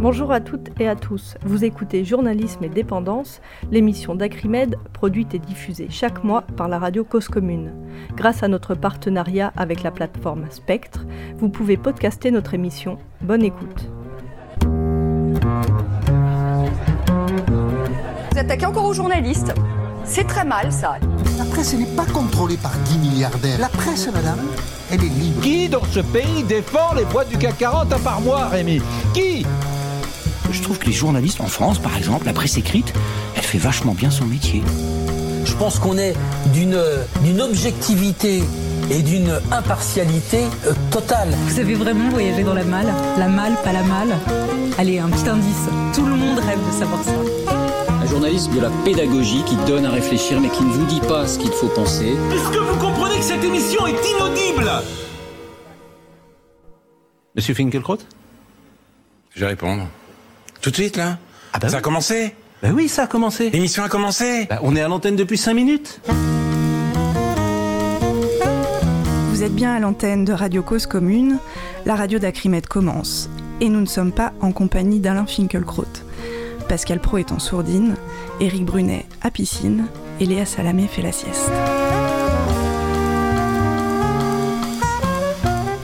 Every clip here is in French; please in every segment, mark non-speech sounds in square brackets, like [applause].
Bonjour à toutes et à tous. Vous écoutez Journalisme et Dépendance, l'émission d'Acrimed produite et diffusée chaque mois par la radio Cause Commune. Grâce à notre partenariat avec la plateforme Spectre, vous pouvez podcaster notre émission. Bonne écoute. Vous attaquez encore aux journalistes. C'est très mal ça. La presse n'est pas contrôlée par 10 milliardaires. La presse, madame, elle est libre. Qui dans ce pays défend les boîtes du CAC 40 un par mois, Rémi? Qui? Je trouve que les journalistes en France, par exemple, la presse écrite, elle fait vachement bien son métier. Je pense qu'on est d'une d'une objectivité et d'une impartialité euh, totale. Vous avez vraiment voyagé dans la malle? La malle, pas la malle? Allez, un petit indice. Tout le monde rêve de savoir ça. Un journaliste de la pédagogie qui donne à réfléchir mais qui ne vous dit pas ce qu'il faut penser. Est-ce que vous comprenez que cette émission est inaudible? Monsieur Finkelkraut Je vais répondre. Tout de suite, là Ah bah Ça oui. a commencé Bah oui, ça a commencé. L'émission a commencé Bah, on est à l'antenne depuis 5 minutes. Vous êtes bien à l'antenne de Radio Cause Commune, la radio d'Acrimed commence. Et nous ne sommes pas en compagnie d'Alain Finkielkraut. Pascal Pro est en sourdine, Éric Brunet à piscine et Léa Salamé fait la sieste.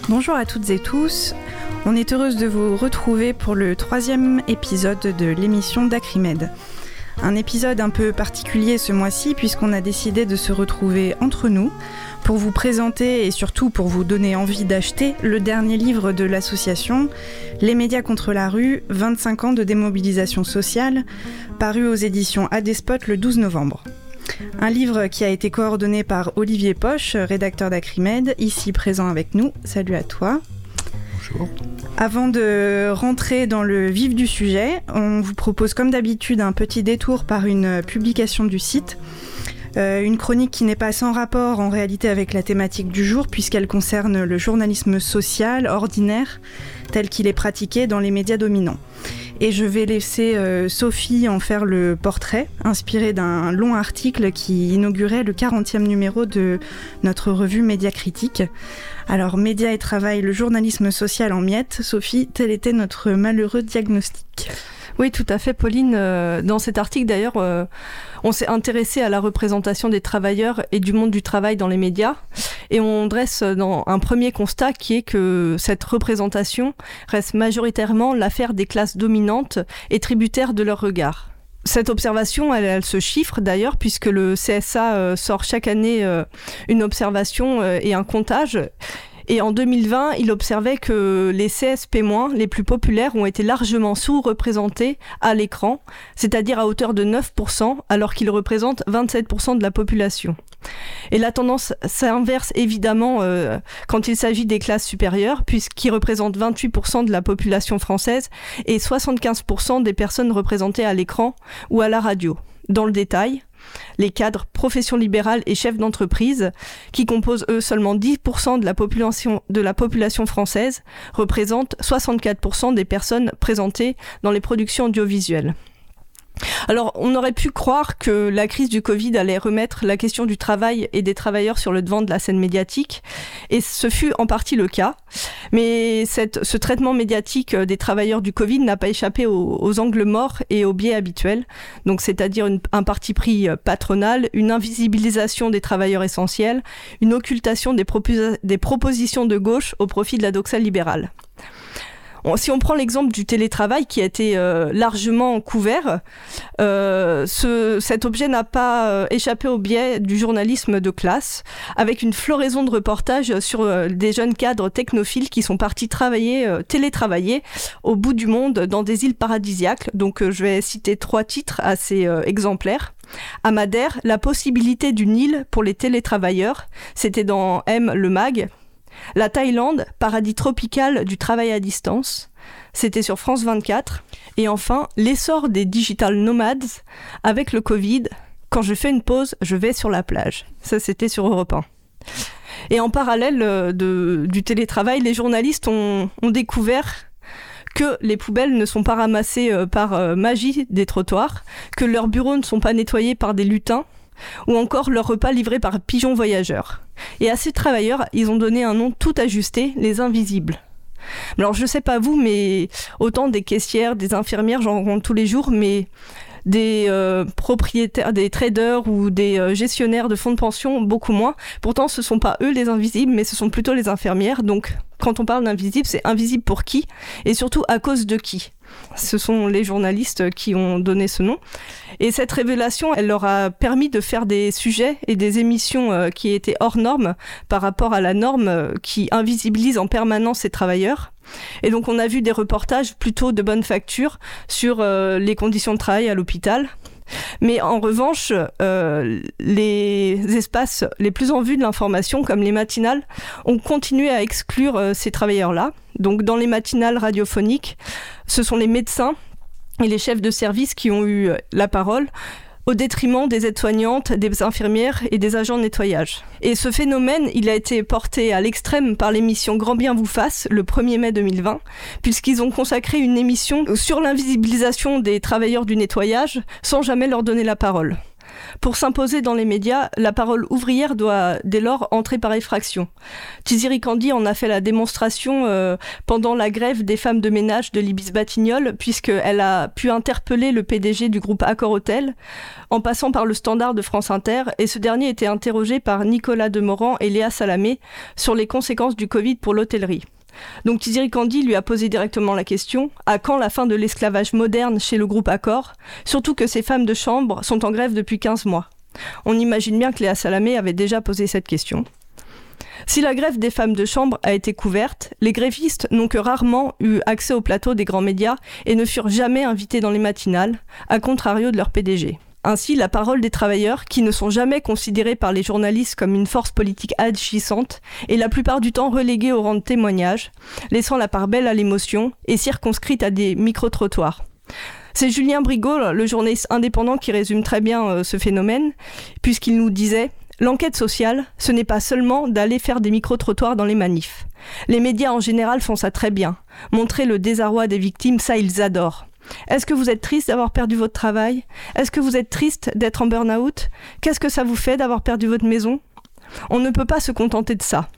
Bonjour à toutes et tous. On est heureuse de vous retrouver pour le troisième épisode de l'émission d'Acrimed. Un épisode un peu particulier ce mois-ci puisqu'on a décidé de se retrouver entre nous pour vous présenter et surtout pour vous donner envie d'acheter le dernier livre de l'association Les médias contre la rue, 25 ans de démobilisation sociale, paru aux éditions Adespot le 12 novembre. Un livre qui a été coordonné par Olivier Poche, rédacteur d'Acrimed, ici présent avec nous. Salut à toi. Avant de rentrer dans le vif du sujet, on vous propose comme d'habitude un petit détour par une publication du site. Euh, une chronique qui n'est pas sans rapport en réalité avec la thématique du jour puisqu'elle concerne le journalisme social ordinaire tel qu'il est pratiqué dans les médias dominants. Et je vais laisser euh, Sophie en faire le portrait, inspiré d'un long article qui inaugurait le 40e numéro de notre revue Média Critique. Alors, Média et Travail, le journalisme social en miettes. Sophie, tel était notre malheureux diagnostic. Oui, tout à fait, Pauline. Euh, Dans cet article, d'ailleurs, euh, on s'est intéressé à la représentation des travailleurs et du monde du travail dans les médias. Et on dresse dans un premier constat qui est que cette représentation reste majoritairement l'affaire des classes dominantes et tributaires de leur regard. Cette observation, elle, elle se chiffre d'ailleurs, puisque le CSA euh, sort chaque année euh, une observation euh, et un comptage. Et en 2020, il observait que les CSP-, les plus populaires, ont été largement sous-représentés à l'écran, c'est-à-dire à hauteur de 9%, alors qu'ils représentent 27% de la population. Et la tendance s'inverse évidemment euh, quand il s'agit des classes supérieures, puisqu'ils représentent 28% de la population française et 75% des personnes représentées à l'écran ou à la radio. Dans le détail, les cadres, professions libérales et chefs d'entreprise, qui composent eux seulement 10% de la population, de la population française, représentent 64% des personnes présentées dans les productions audiovisuelles. Alors, on aurait pu croire que la crise du Covid allait remettre la question du travail et des travailleurs sur le devant de la scène médiatique, et ce fut en partie le cas. Mais ce traitement médiatique des travailleurs du Covid n'a pas échappé aux, angles morts et aux biais habituels, donc c'est-à-dire un parti pris patronal, une invisibilisation des travailleurs essentiels, une occultation des, propos, des propositions de gauche au profit de la doxale libérale. Si on prend l'exemple du télétravail qui a été euh, largement couvert, euh, ce, cet objet n'a pas euh, échappé au biais du journalisme de classe, avec une floraison de reportages sur des jeunes cadres technophiles qui sont partis travailler, télétravailler au bout du monde dans des îles paradisiaques. Donc je vais citer trois titres assez exemplaires. À Madère, la possibilité d'une île pour les télétravailleurs, c'était dans M le mag, la Thaïlande, paradis tropical du travail à distance. C'était sur France 24. Et enfin, l'essor des digital nomades avec le Covid. Quand je fais une pause, je vais sur la plage. Ça, c'était sur Europe 1. Et en parallèle de, du télétravail, les journalistes ont, découvert que les poubelles ne sont pas ramassées par euh, magie des trottoirs, que leurs bureaux ne sont pas nettoyés par des lutins, ou encore leurs repas livrés par pigeons voyageurs. Et à ces travailleurs, ils ont donné un nom tout ajusté, les invisibles. Alors je sais pas vous, mais autant des caissières, des infirmières, j'en rencontre tous les jours, mais des euh, propriétaires, des traders ou des euh, gestionnaires de fonds de pension, beaucoup moins. Pourtant, ce sont pas eux les invisibles, mais ce sont plutôt les infirmières. Donc, quand on parle d'invisible, c'est invisible pour qui? Et surtout à cause de qui? Ce sont les journalistes qui ont donné ce nom. Et cette révélation, elle leur a permis de faire des sujets et des émissions euh, qui étaient hors normes par rapport à la norme qui invisibilise en permanence ces travailleurs. Et donc on a vu des reportages plutôt de bonne facture sur euh, les conditions de travail à l'hôpital. Mais en revanche, euh, les espaces les plus en vue de l'information, comme les matinales, ont continué à exclure euh, ces travailleurs-là. Donc dans les matinales radiophoniques, ce sont les médecins et les chefs de service qui ont eu la parole au détriment des aides-soignantes, des infirmières et des agents de nettoyage. Et ce phénomène, il a été porté à l'extrême par l'émission Grand Bien vous fasse le 1er mai 2020, puisqu'ils ont consacré une émission sur l'invisibilisation des travailleurs du nettoyage sans jamais leur donner la parole. Pour s'imposer dans les médias, la parole ouvrière doit dès lors entrer par effraction. Tiziri Kandi en a fait la démonstration euh, pendant la grève des femmes de ménage de Libis Batignolles, puisqu'elle a pu interpeller le PDG du groupe Accor Hotel en passant par le standard de France Inter, et ce dernier était interrogé par Nicolas Demorand et Léa Salamé sur les conséquences du Covid pour l'hôtellerie. Donc Tiziri Kandi lui a posé directement la question à quand la fin de l'esclavage moderne chez le groupe Accor Surtout que ces femmes de chambre sont en grève depuis 15 mois. On imagine bien que Léa Salamé avait déjà posé cette question. Si la grève des femmes de chambre a été couverte, les grévistes n'ont que rarement eu accès au plateau des grands médias et ne furent jamais invités dans les matinales, à contrario de leur PDG. Ainsi, la parole des travailleurs, qui ne sont jamais considérés par les journalistes comme une force politique agissante, est la plupart du temps reléguée au rang de témoignage, laissant la part belle à l'émotion et circonscrite à des micro-trottoirs. C'est Julien Brigaud, le journaliste indépendant, qui résume très bien euh, ce phénomène, puisqu'il nous disait L'enquête sociale, ce n'est pas seulement d'aller faire des micro-trottoirs dans les manifs. Les médias en général font ça très bien. Montrer le désarroi des victimes, ça ils adorent. Est-ce que vous êtes triste d'avoir perdu votre travail? Est-ce que vous êtes triste d'être en burn-out? Qu'est-ce que ça vous fait d'avoir perdu votre maison? On ne peut pas se contenter de ça.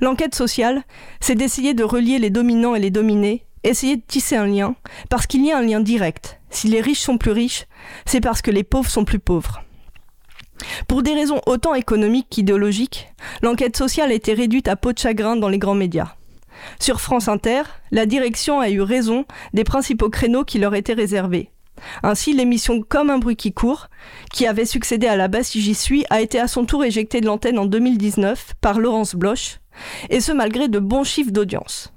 L'enquête sociale, c'est d'essayer de relier les dominants et les dominés, essayer de tisser un lien, parce qu'il y a un lien direct. Si les riches sont plus riches, c'est parce que les pauvres sont plus pauvres. Pour des raisons autant économiques qu'idéologiques, l'enquête sociale a été réduite à peau de chagrin dans les grands médias. Sur France Inter, la direction a eu raison des principaux créneaux qui leur étaient réservés. Ainsi, l'émission Comme un bruit qui court, qui avait succédé à la basse J'y suis, a été à son tour éjectée de l'antenne en 2019 par Laurence Bloch, et ce malgré de bons chiffres d'audience.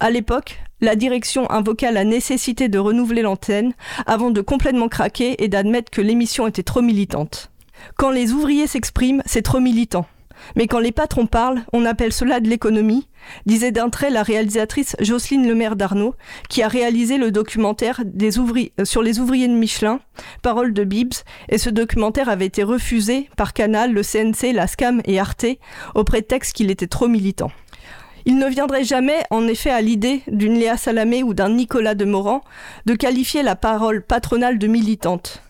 À l'époque, la direction invoqua la nécessité de renouveler l'antenne avant de complètement craquer et d'admettre que l'émission était trop militante. Quand les ouvriers s'expriment, c'est trop militant. Mais quand les patrons parlent, on appelle cela de l'économie, disait d'un trait la réalisatrice Jocelyne Lemaire d'Arnaud, qui a réalisé le documentaire euh, sur les ouvriers de Michelin, Parole de Bibs, et ce documentaire avait été refusé par Canal, le CNC, la SCAM et Arte, au prétexte qu'il était trop militant. Il ne viendrait jamais, en effet, à l'idée d'une Léa Salamé ou d'un Nicolas de Morand de qualifier la parole patronale de militante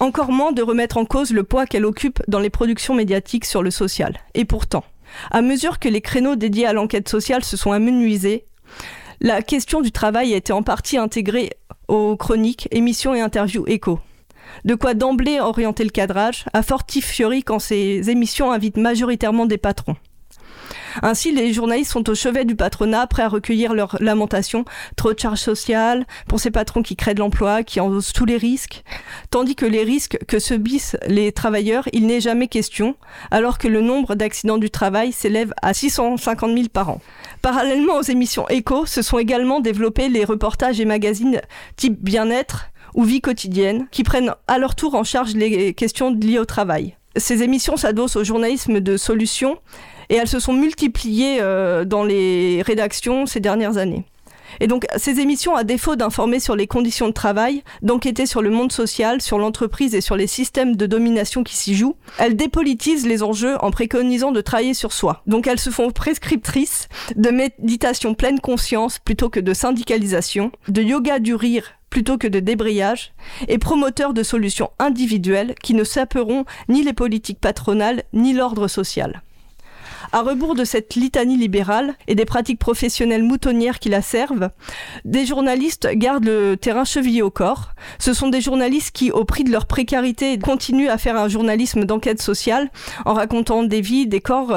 encore moins de remettre en cause le poids qu'elle occupe dans les productions médiatiques sur le social. Et pourtant, à mesure que les créneaux dédiés à l'enquête sociale se sont amenuisés, la question du travail a été en partie intégrée aux chroniques, émissions et interviews écho. De quoi d'emblée orienter le cadrage, à fortifiori quand ces émissions invitent majoritairement des patrons. Ainsi, les journalistes sont au chevet du patronat, prêts à recueillir leurs lamentations. Trop de charges sociales pour ces patrons qui créent de l'emploi, qui endossent tous les risques. Tandis que les risques que subissent les travailleurs, il n'est jamais question, alors que le nombre d'accidents du travail s'élève à 650 000 par an. Parallèlement aux émissions éco, se sont également développés les reportages et magazines type bien-être ou vie quotidienne, qui prennent à leur tour en charge les questions liées au travail. Ces émissions s'adossent au journalisme de solutions et elles se sont multipliées euh, dans les rédactions ces dernières années. Et donc, ces émissions, à défaut d'informer sur les conditions de travail, d'enquêter sur le monde social, sur l'entreprise et sur les systèmes de domination qui s'y jouent, elles dépolitisent les enjeux en préconisant de travailler sur soi. Donc, elles se font prescriptrices de méditation pleine conscience plutôt que de syndicalisation, de yoga du rire plutôt que de débrayage, et promoteurs de solutions individuelles qui ne saperont ni les politiques patronales ni l'ordre social. À rebours de cette litanie libérale et des pratiques professionnelles moutonnières qui la servent, des journalistes gardent le terrain chevillé au corps. Ce sont des journalistes qui, au prix de leur précarité, continuent à faire un journalisme d'enquête sociale en racontant des vies, des corps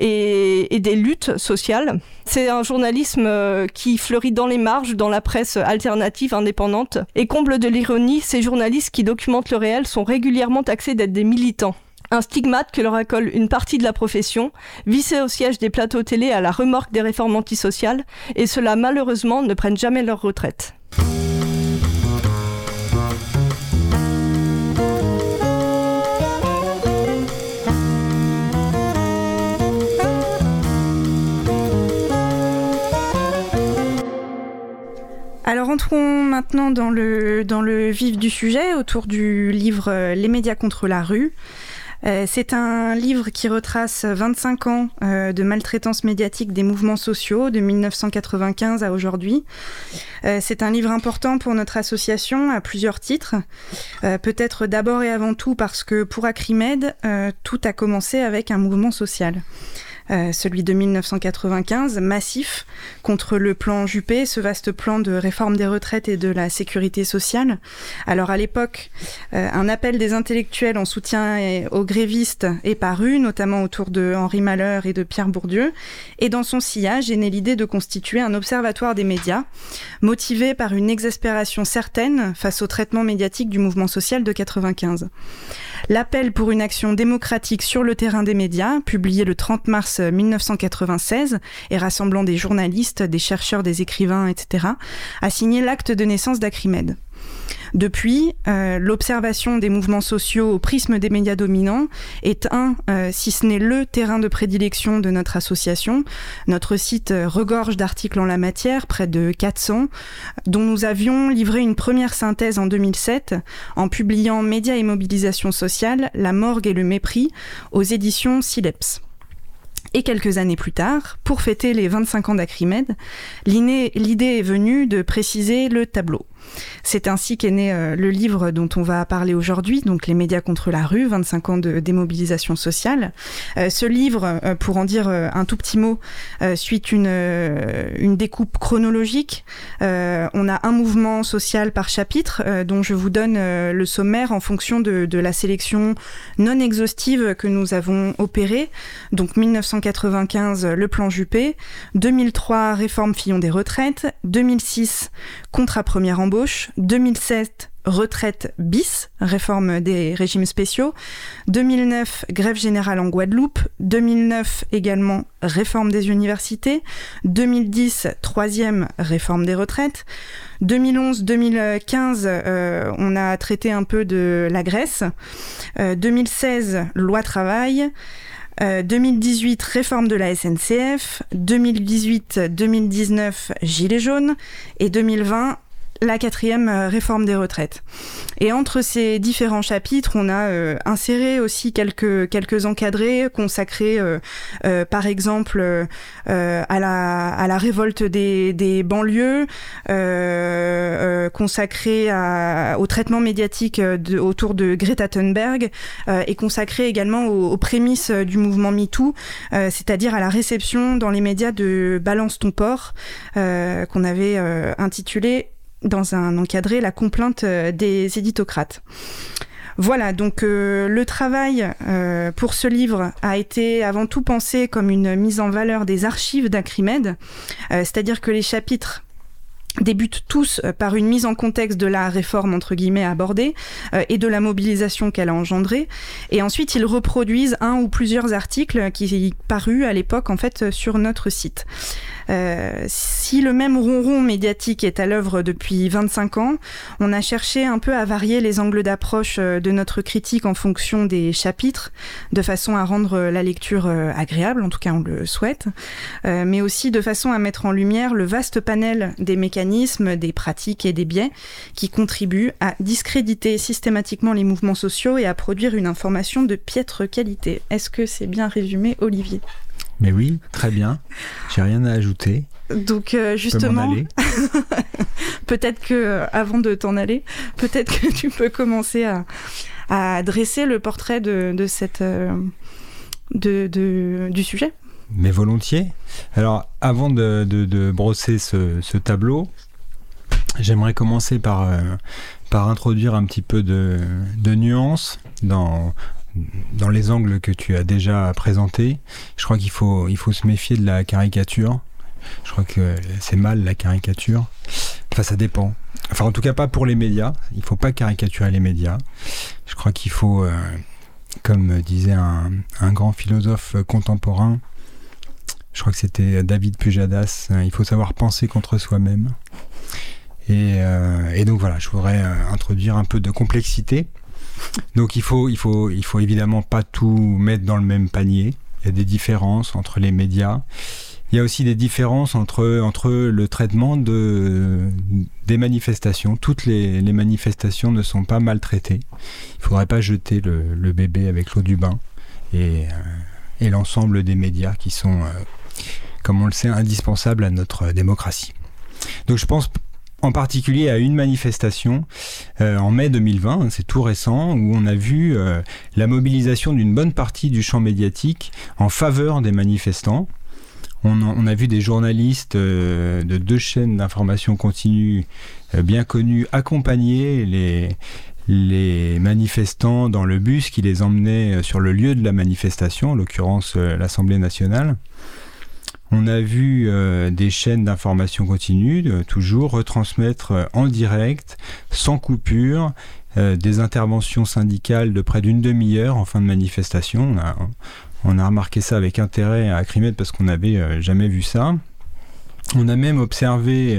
et, des luttes sociales. C'est un journalisme euh, qui fleurit dans les marges, dans la presse alternative indépendante. Et comble de l'ironie, ces journalistes qui documentent le réel sont régulièrement taxés d'être des militants. Un stigmate que leur accole une partie de la profession, vissés au siège des plateaux télé à la remorque des réformes antisociales, et cela malheureusement ne prennent jamais leur retraite. Alors entrons maintenant dans le, dans le vif du sujet autour du livre euh, Les médias contre la rue. Euh, c'est un livre qui retrace 25 ans euh, de maltraitance médiatique des mouvements sociaux de 1995 à aujourd'hui. Euh, c'est un livre important pour notre association à plusieurs titres. Peut-être d'abord et avant tout parce que pour Acrimed, tout a commencé avec un mouvement social. Euh, celui de 1995, massif, contre le plan Juppé, ce vaste plan de réforme des retraites et de la sécurité sociale. Alors à l'époque, euh, un appel des intellectuels en soutien aux grévistes est paru, notamment autour de Henri Malheur et de Pierre Bourdieu, et dans son sillage est née l'idée de constituer un observatoire des médias, motivé par une exaspération certaine face au traitement médiatique du mouvement social de 95. L'appel pour une action démocratique sur le terrain des médias, publié le 30 mars 1996 et rassemblant des journalistes, des chercheurs, des écrivains, etc., a signé l'acte de naissance d'Acrimed. Depuis, euh, l'observation des mouvements sociaux au prisme des médias dominants est un, euh, si ce n'est le terrain de prédilection de notre association. Notre site euh, regorge d'articles en la matière, près de 400, dont nous avions livré une première synthèse en 2007 en publiant Médias et mobilisation sociale, la morgue et le mépris aux éditions Sileps. Et quelques années plus tard, pour fêter les 25 ans d'Acrimed, l'idée est venue de préciser le tableau. C'est ainsi qu'est né euh, le livre dont on va parler aujourd'hui, donc Les médias contre la rue, 25 ans de démobilisation sociale. Euh, ce livre, euh, pour en dire un tout petit mot, suit une, découpe chronologique. On a un mouvement social par chapitre, dont je vous donne le sommaire en fonction de, de la sélection non exhaustive que nous avons opérée. Donc 1995, le plan Juppé, 2003, réforme Fillon des retraites, 2006, contrat première embauche, 2007, retraite bis, réforme des régimes spéciaux, 2009, grève générale en Guadeloupe, 2009 également, réforme des universités, 2010, troisième, réforme des retraites, 2011-2015, euh, on a traité un peu de la Grèce, Euh, 2016, loi travail, euh, 2018, réforme de la SNCF. 2018-2019, Gilets jaunes. Et 2020, la quatrième euh, réforme des retraites. Et entre ces différents chapitres, on a euh, inséré aussi quelques, quelques encadrés consacrés, euh, euh, par exemple, euh, euh, à, la, à la révolte des, des banlieues, consacrés au traitement médiatique autour de Greta Thunberg et consacré également aux, aux prémices du mouvement MeToo, c'est-à-dire à la réception dans les médias de Balance ton port, qu'on avait intitulé dans un encadré la complainte euh, des éditocrates. Voilà, donc euh, le travail euh, pour ce livre a été avant tout pensé comme une mise en valeur des archives d'Acrimed, euh, c'est-à-dire que les chapitres débutent tous euh, par une mise en contexte de la réforme entre guillemets abordée euh, et de la mobilisation qu'elle a engendrée et ensuite ils reproduisent un ou plusieurs articles qui parus à l'époque en fait sur notre site. Euh, si le même ronron médiatique est à l'œuvre depuis 25 ans, on a cherché un peu à varier les angles d'approche euh, de notre critique en fonction des chapitres, de façon à rendre euh, la lecture euh, agréable, en tout cas on le souhaite, euh, mais aussi de façon à mettre en lumière le vaste panel des mécanismes, des pratiques et des biais qui contribuent à discréditer systématiquement les mouvements sociaux et à produire une information de piètre qualité. Est-ce que c'est bien résumé, Olivier? Mais oui, très bien. J'ai rien à ajouter. Donc euh, justement, [laughs] peut-être que euh, avant de t'en aller, peut-être que tu peux commencer à, à dresser le portrait de, de cette euh, de, de- du sujet. Mais volontiers. Alors, avant de, brosser ce, tableau, j'aimerais commencer par, euh, par introduire un petit peu de, de nuances dans, les angles que tu as déjà présentés. Je crois qu'il faut, se méfier de la caricature. Je crois que c'est mal la caricature. Enfin, ça dépend. Enfin, en tout cas, pas pour les médias. Il faut pas caricaturer les médias. Je crois qu'il faut, euh, comme disait un, grand philosophe contemporain, je crois que c'était David Pujadas, il faut savoir penser contre soi-même. Et, euh, donc voilà, je voudrais euh, introduire un peu de complexité. Donc il faut, il faut, il faut évidemment pas tout mettre dans le même panier. Il y a des différences entre les médias. Il y a aussi des différences entre, entre le traitement de, des manifestations. Toutes les, manifestations ne sont pas maltraitées. Il ne faudrait pas jeter le, bébé avec l'eau du bain. Et, euh, l'ensemble des médias qui sont, comme on le sait, indispensables à notre démocratie. Donc je pense en particulier à une manifestation euh, en mai 2020, hein, c'est tout récent, où on a vu euh, la mobilisation d'une bonne partie du champ médiatique en faveur des manifestants. On, a vu des journalistes euh, de deux chaînes d'information continue bien connues accompagner les manifestants dans le bus qui les emmenait sur le lieu de la manifestation, en l'occurrence l'Assemblée nationale. On a vu euh, des chaînes d'information continue, toujours retransmettre euh, en direct, sans coupure, euh, des interventions syndicales de près d'une demi-heure en fin de manifestation. On a, remarqué ça avec intérêt à Crimet parce qu'on n'avait jamais vu ça. On a même observé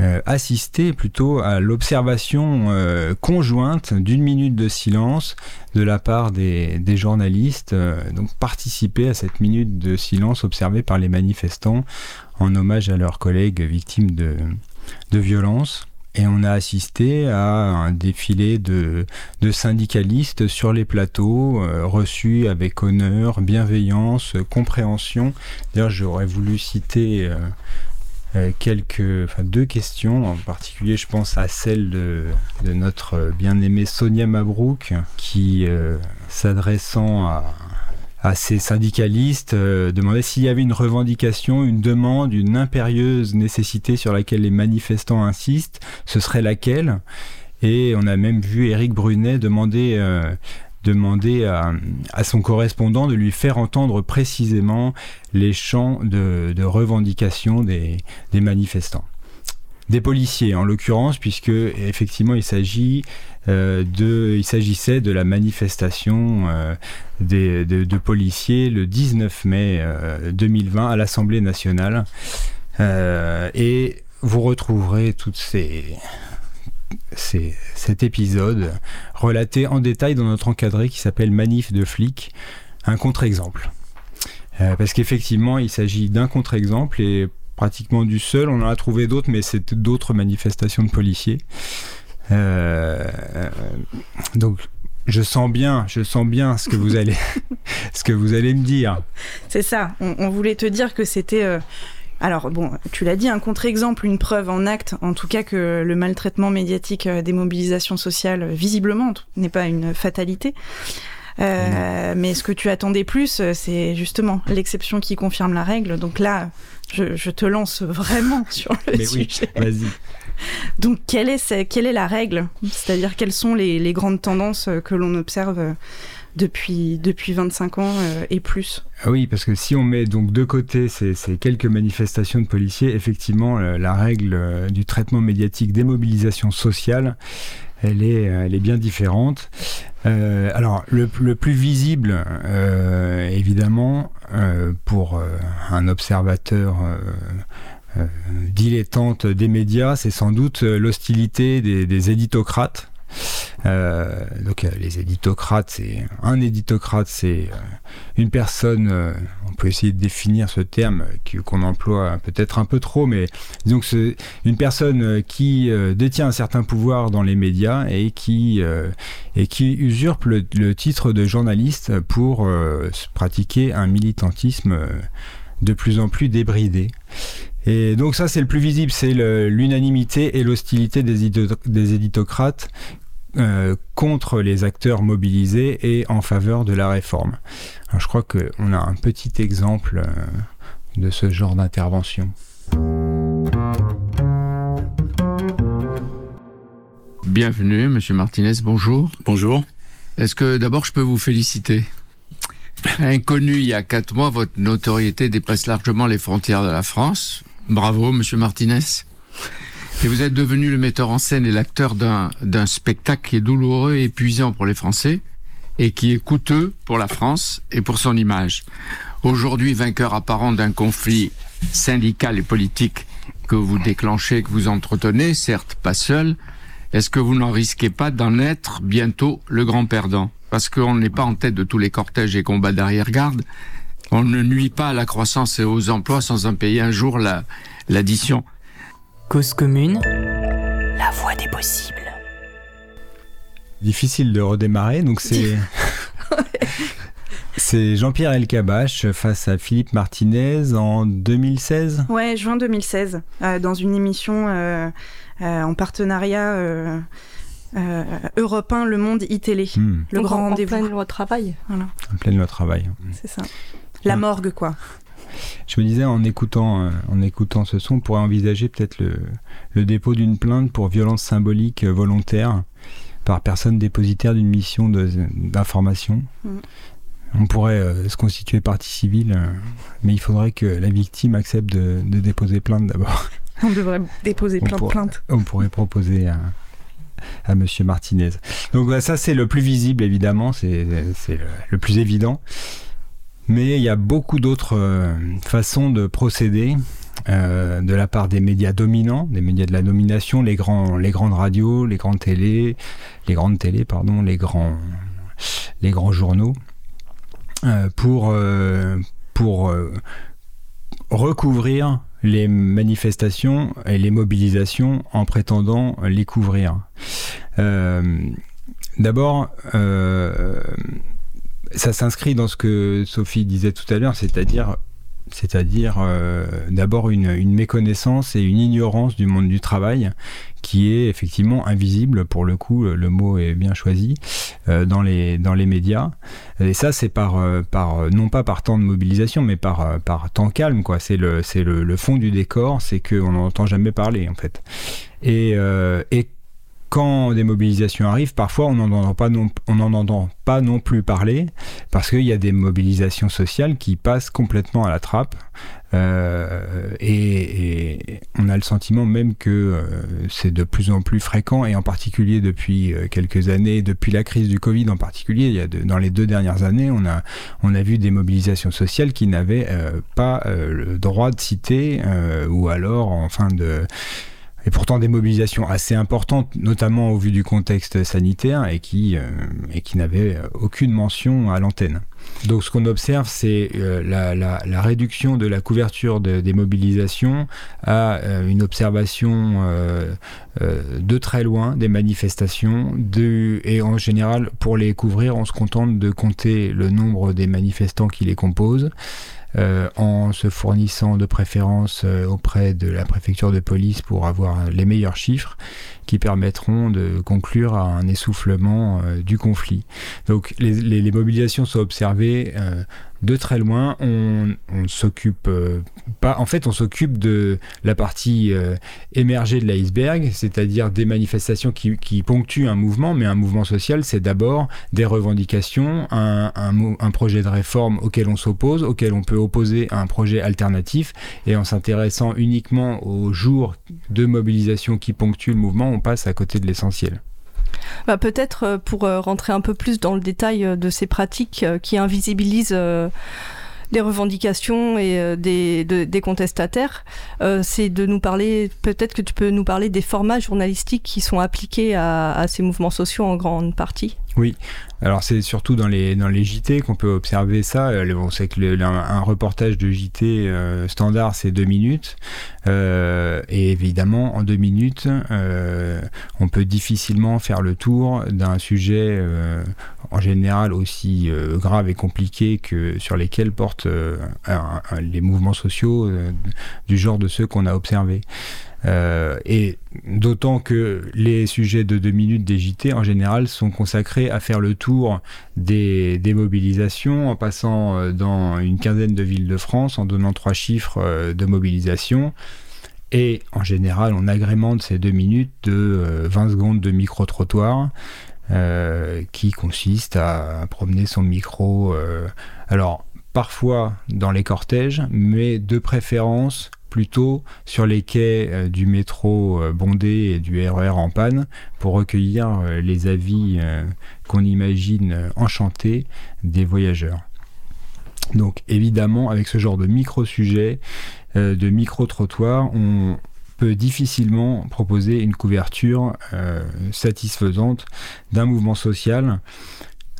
euh, assister plutôt à l'observation euh, conjointe d'une minute de silence de la part des, journalistes, euh, donc participer à cette minute de silence observée par les manifestants en hommage à leurs collègues victimes de, de violences. Et on a assisté à un défilé de, syndicalistes sur les plateaux, reçus avec honneur, bienveillance, compréhension. D'ailleurs, j'aurais voulu citer quelques, enfin, deux questions. En particulier, je pense à celle de, de notre bien-aimée Sonia Mabrouk, qui, euh, s'adressant à, à ces syndicalistes, euh, demandait s'il y avait une revendication, une demande, une impérieuse nécessité sur laquelle les manifestants insistent, ce serait laquelle? Et on a même vu Éric Brunet demander demander à, son correspondant de lui faire entendre précisément les chants de, revendication des, manifestants. Des policiers en l'occurrence, puisque effectivement il s'agit euh, de, il s'agissait de la manifestation euh, des, de, policiers le 19 mai 2020 euh, à l'Assemblée nationale. et vous retrouverez toutes ces, c'est cet épisode relaté en détail dans notre encadré qui s'appelle Manif de flics, un contre-exemple. Euh, parce qu'effectivement, il s'agit d'un contre-exemple et pratiquement du seul. On en a trouvé d'autres, mais c'est d'autres manifestations de policiers. Euh, donc, je sens bien, je sens bien ce que vous allez, [laughs] ce que vous allez me dire. C'est ça. On, voulait te dire que c'était euh, alors bon, tu l'as dit, un contre-exemple, une preuve en acte, en tout cas que le maltraitement médiatique euh, des mobilisations sociales, euh, visiblement, n'est pas une fatalité. Euh, mais ce que tu attendais plus, c'est justement l'exception qui confirme la règle. Donc là, je, te lance vraiment [laughs] sur le sujet. Oui, vas-y. Donc quelle est, quelle est la règle? C'est-à-dire quelles sont les, les, grandes tendances que l'on observe depuis, depuis 25 ans euh, et plus. Ah oui, parce que si on met donc de côté ces, quelques manifestations de policiers, effectivement, euh, la règle euh, du traitement médiatique des mobilisations sociales, elle est, bien différente. alors, le, plus visible, évidemment, pour un observateur dilettante des médias, c'est sans doute l'hostilité des éditocrates euh, donc euh, les éditocrates, c'est un éditocrate, c'est euh, une personne. on peut essayer de définir ce terme qu'on emploie peut-être un peu trop, mais disons que c'est une personne qui détient un certain pouvoir dans les médias et qui et qui usurpe le, le, titre de journaliste pour pratiquer un militantisme de plus en plus débridé. Et donc ça, c'est le plus visible, c'est l'unanimité et l'hostilité des, des, éditocrates contre les acteurs mobilisés et en faveur de la réforme. Alors, je crois qu'on a un petit exemple de ce genre d'intervention. Bienvenue, Monsieur Martinez, bonjour. Bonjour. Est-ce que d'abord je peux vous féliciter? Inconnu il y a quatre mois, votre notoriété dépasse largement les frontières de la France. Bravo, Monsieur Martinez. Et vous êtes devenu le metteur en scène et l'acteur d'un spectacle qui est douloureux et épuisant pour les Français et qui est coûteux pour la France et pour son image. Aujourd'hui, vainqueur apparent d'un conflit syndical et politique que vous déclenchez, que vous entretenez, certes pas seul, est-ce que vous n'en risquez pas d'en être bientôt le grand perdant? Parce qu'on n'est pas en tête de tous les cortèges et combats d'arrière-garde. On ne nuit pas à la croissance et aux emplois sans en payer un jour l'addition. Cause commune, la voie des possibles. Difficile de redémarrer, donc c'est. [laughs] C'est Jean-Pierre Elkabach face à Philippe Martinez en 2016 Ouais, juin 2016, euh, dans une émission euh, euh, en partenariat euh, euh, européen Le Monde e-télé. Hmm. Le Donc grand en- rendez-vous. En pleine loi travail. Voilà, En pleine loi travail. c'est ça. La morgue, quoi. Je me disais en écoutant, euh, en écoutant ce son, on pourrait envisager peut-être le, le dépôt d'une plainte pour violence symbolique euh, volontaire par personne dépositaire d'une mission d'information. Mm. On pourrait euh, se constituer partie civile, euh, mais il faudrait que la victime accepte de, de déposer plainte d'abord. [laughs] On devrait déposer plein de plaintes. On pourrait proposer à, à Monsieur Martinez. Donc voilà, ça c'est le plus visible évidemment, c'est c'est le, le plus évident. Mais il y a beaucoup d'autres euh, façons de procéder euh, de la part des médias dominants, des médias de la domination, les grands, les grandes radios, les grandes télés, les grandes télés, pardon, les grands, les grands journaux, euh, pour pour recouvrir les manifestations et les mobilisations en prétendant les couvrir. D'abord, ça s'inscrit dans ce que Sophie disait tout à l'heure, c'est-à-dire c'est-à-dire euh, d'abord une, méconnaissance et une ignorance du monde du travail qui est effectivement invisible, pour le coup, le mot est bien choisi, euh, dans, les, dans les médias. Et ça, c'est par, euh, par, non pas par temps de mobilisation, mais par, par temps calme, quoi. C'est le, le, fond du décor, c'est qu'on n'en entend jamais parler, en fait. Et quand des mobilisations arrivent, parfois on n'en entend pas non, on n'en entend pas non plus parler parce qu'il y a des mobilisations sociales qui passent complètement à la trappe. Euh, et, on a le sentiment même que euh, c'est de plus en plus fréquent et en particulier depuis euh, quelques années, depuis la crise du Covid en particulier, il y a dans les deux dernières années, on a on a vu des mobilisations sociales qui n'avaient pas le droit de citer ou alors en fin de et pourtant des mobilisations assez importantes, notamment au vu du contexte sanitaire, et qui, euh, n'avaient euh, aucune mention à l'antenne. Donc ce qu'on observe, c'est euh, la, réduction de la couverture de- des mobilisations à une observation de très loin des manifestations, et en général, pour les couvrir, on se contente de compter le nombre des manifestants qui les composent. Euh, en se fournissant de préférence euh, auprès de la préfecture de police pour avoir les meilleurs chiffres qui permettront de conclure à un essoufflement euh, du conflit. Donc les, mobilisations sont observées euh, de très loin. On, on s'occupe euh, pas. En fait, on s'occupe de la partie émergée de l'iceberg, c'est-à-dire des manifestations qui, ponctuent un mouvement, mais un mouvement social, c'est d'abord des revendications, un projet de réforme auquel on s'oppose, auquel on peut opposer un projet alternatif, et en s'intéressant uniquement aux jours de mobilisation qui ponctuent le mouvement, on passe à côté de l'essentiel. Bah, Peut-être euh, pour euh, rentrer un peu plus dans le détail euh, de ces pratiques qui invisibilisent des revendications et des, de- des contestataires, c'est de nous parler, peut-être que tu peux nous parler des formats journalistiques qui sont appliqués à ces mouvements sociaux en grande partie. Oui, alors c'est surtout dans les, dans les JT qu'on peut observer ça. Euh, On sait que le- un, reportage de JT euh, standard, c'est deux minutes. Euh, et évidemment, en deux minutes, on peut difficilement faire le tour d'un sujet en général aussi grave et compliqué que sur lesquels portent les mouvements sociaux du genre de ceux qu'on a observés. Euh, et d'autant que les sujets de deux minutes des en général, sont consacrés à faire le tour des, mobilisations, en passant euh, dans une quinzaine de villes de France, en donnant trois chiffres euh, de mobilisation. Et en général, on agrémente ces deux minutes de euh, 20 secondes de micro-trottoir. Qui consiste à promener son micro, alors parfois dans les cortèges, mais de préférence plutôt sur les quais euh, du métro euh, bondé et du RER en panne pour recueillir euh, les avis qu'on imagine enchantés des voyageurs. Donc évidemment, avec ce genre de micro-sujet, de micro-trottoir, on peut difficilement proposer une couverture satisfaisante d'un mouvement social,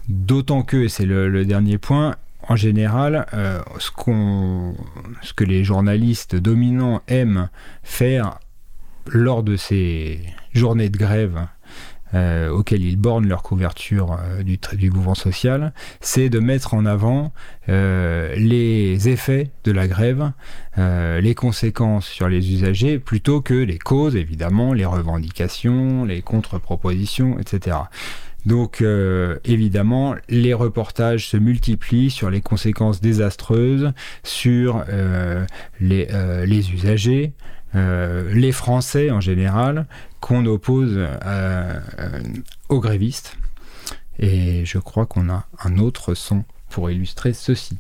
d'autant que, et c'est le dernier point, en général, euh, ce, que les journalistes dominants aiment faire lors de ces journées de grève euh, auxquelles ils bornent leur couverture euh, du, du mouvement social, c'est de mettre en avant les effets de la grève, les conséquences sur les usagers, plutôt que les causes, évidemment, les revendications, les contre-propositions, etc. Donc euh, évidemment, les reportages se multiplient sur les conséquences désastreuses, sur euh, les, euh, les usagers, les Français en général, qu'on oppose aux grévistes. Et je crois qu'on a un autre son pour illustrer ceci.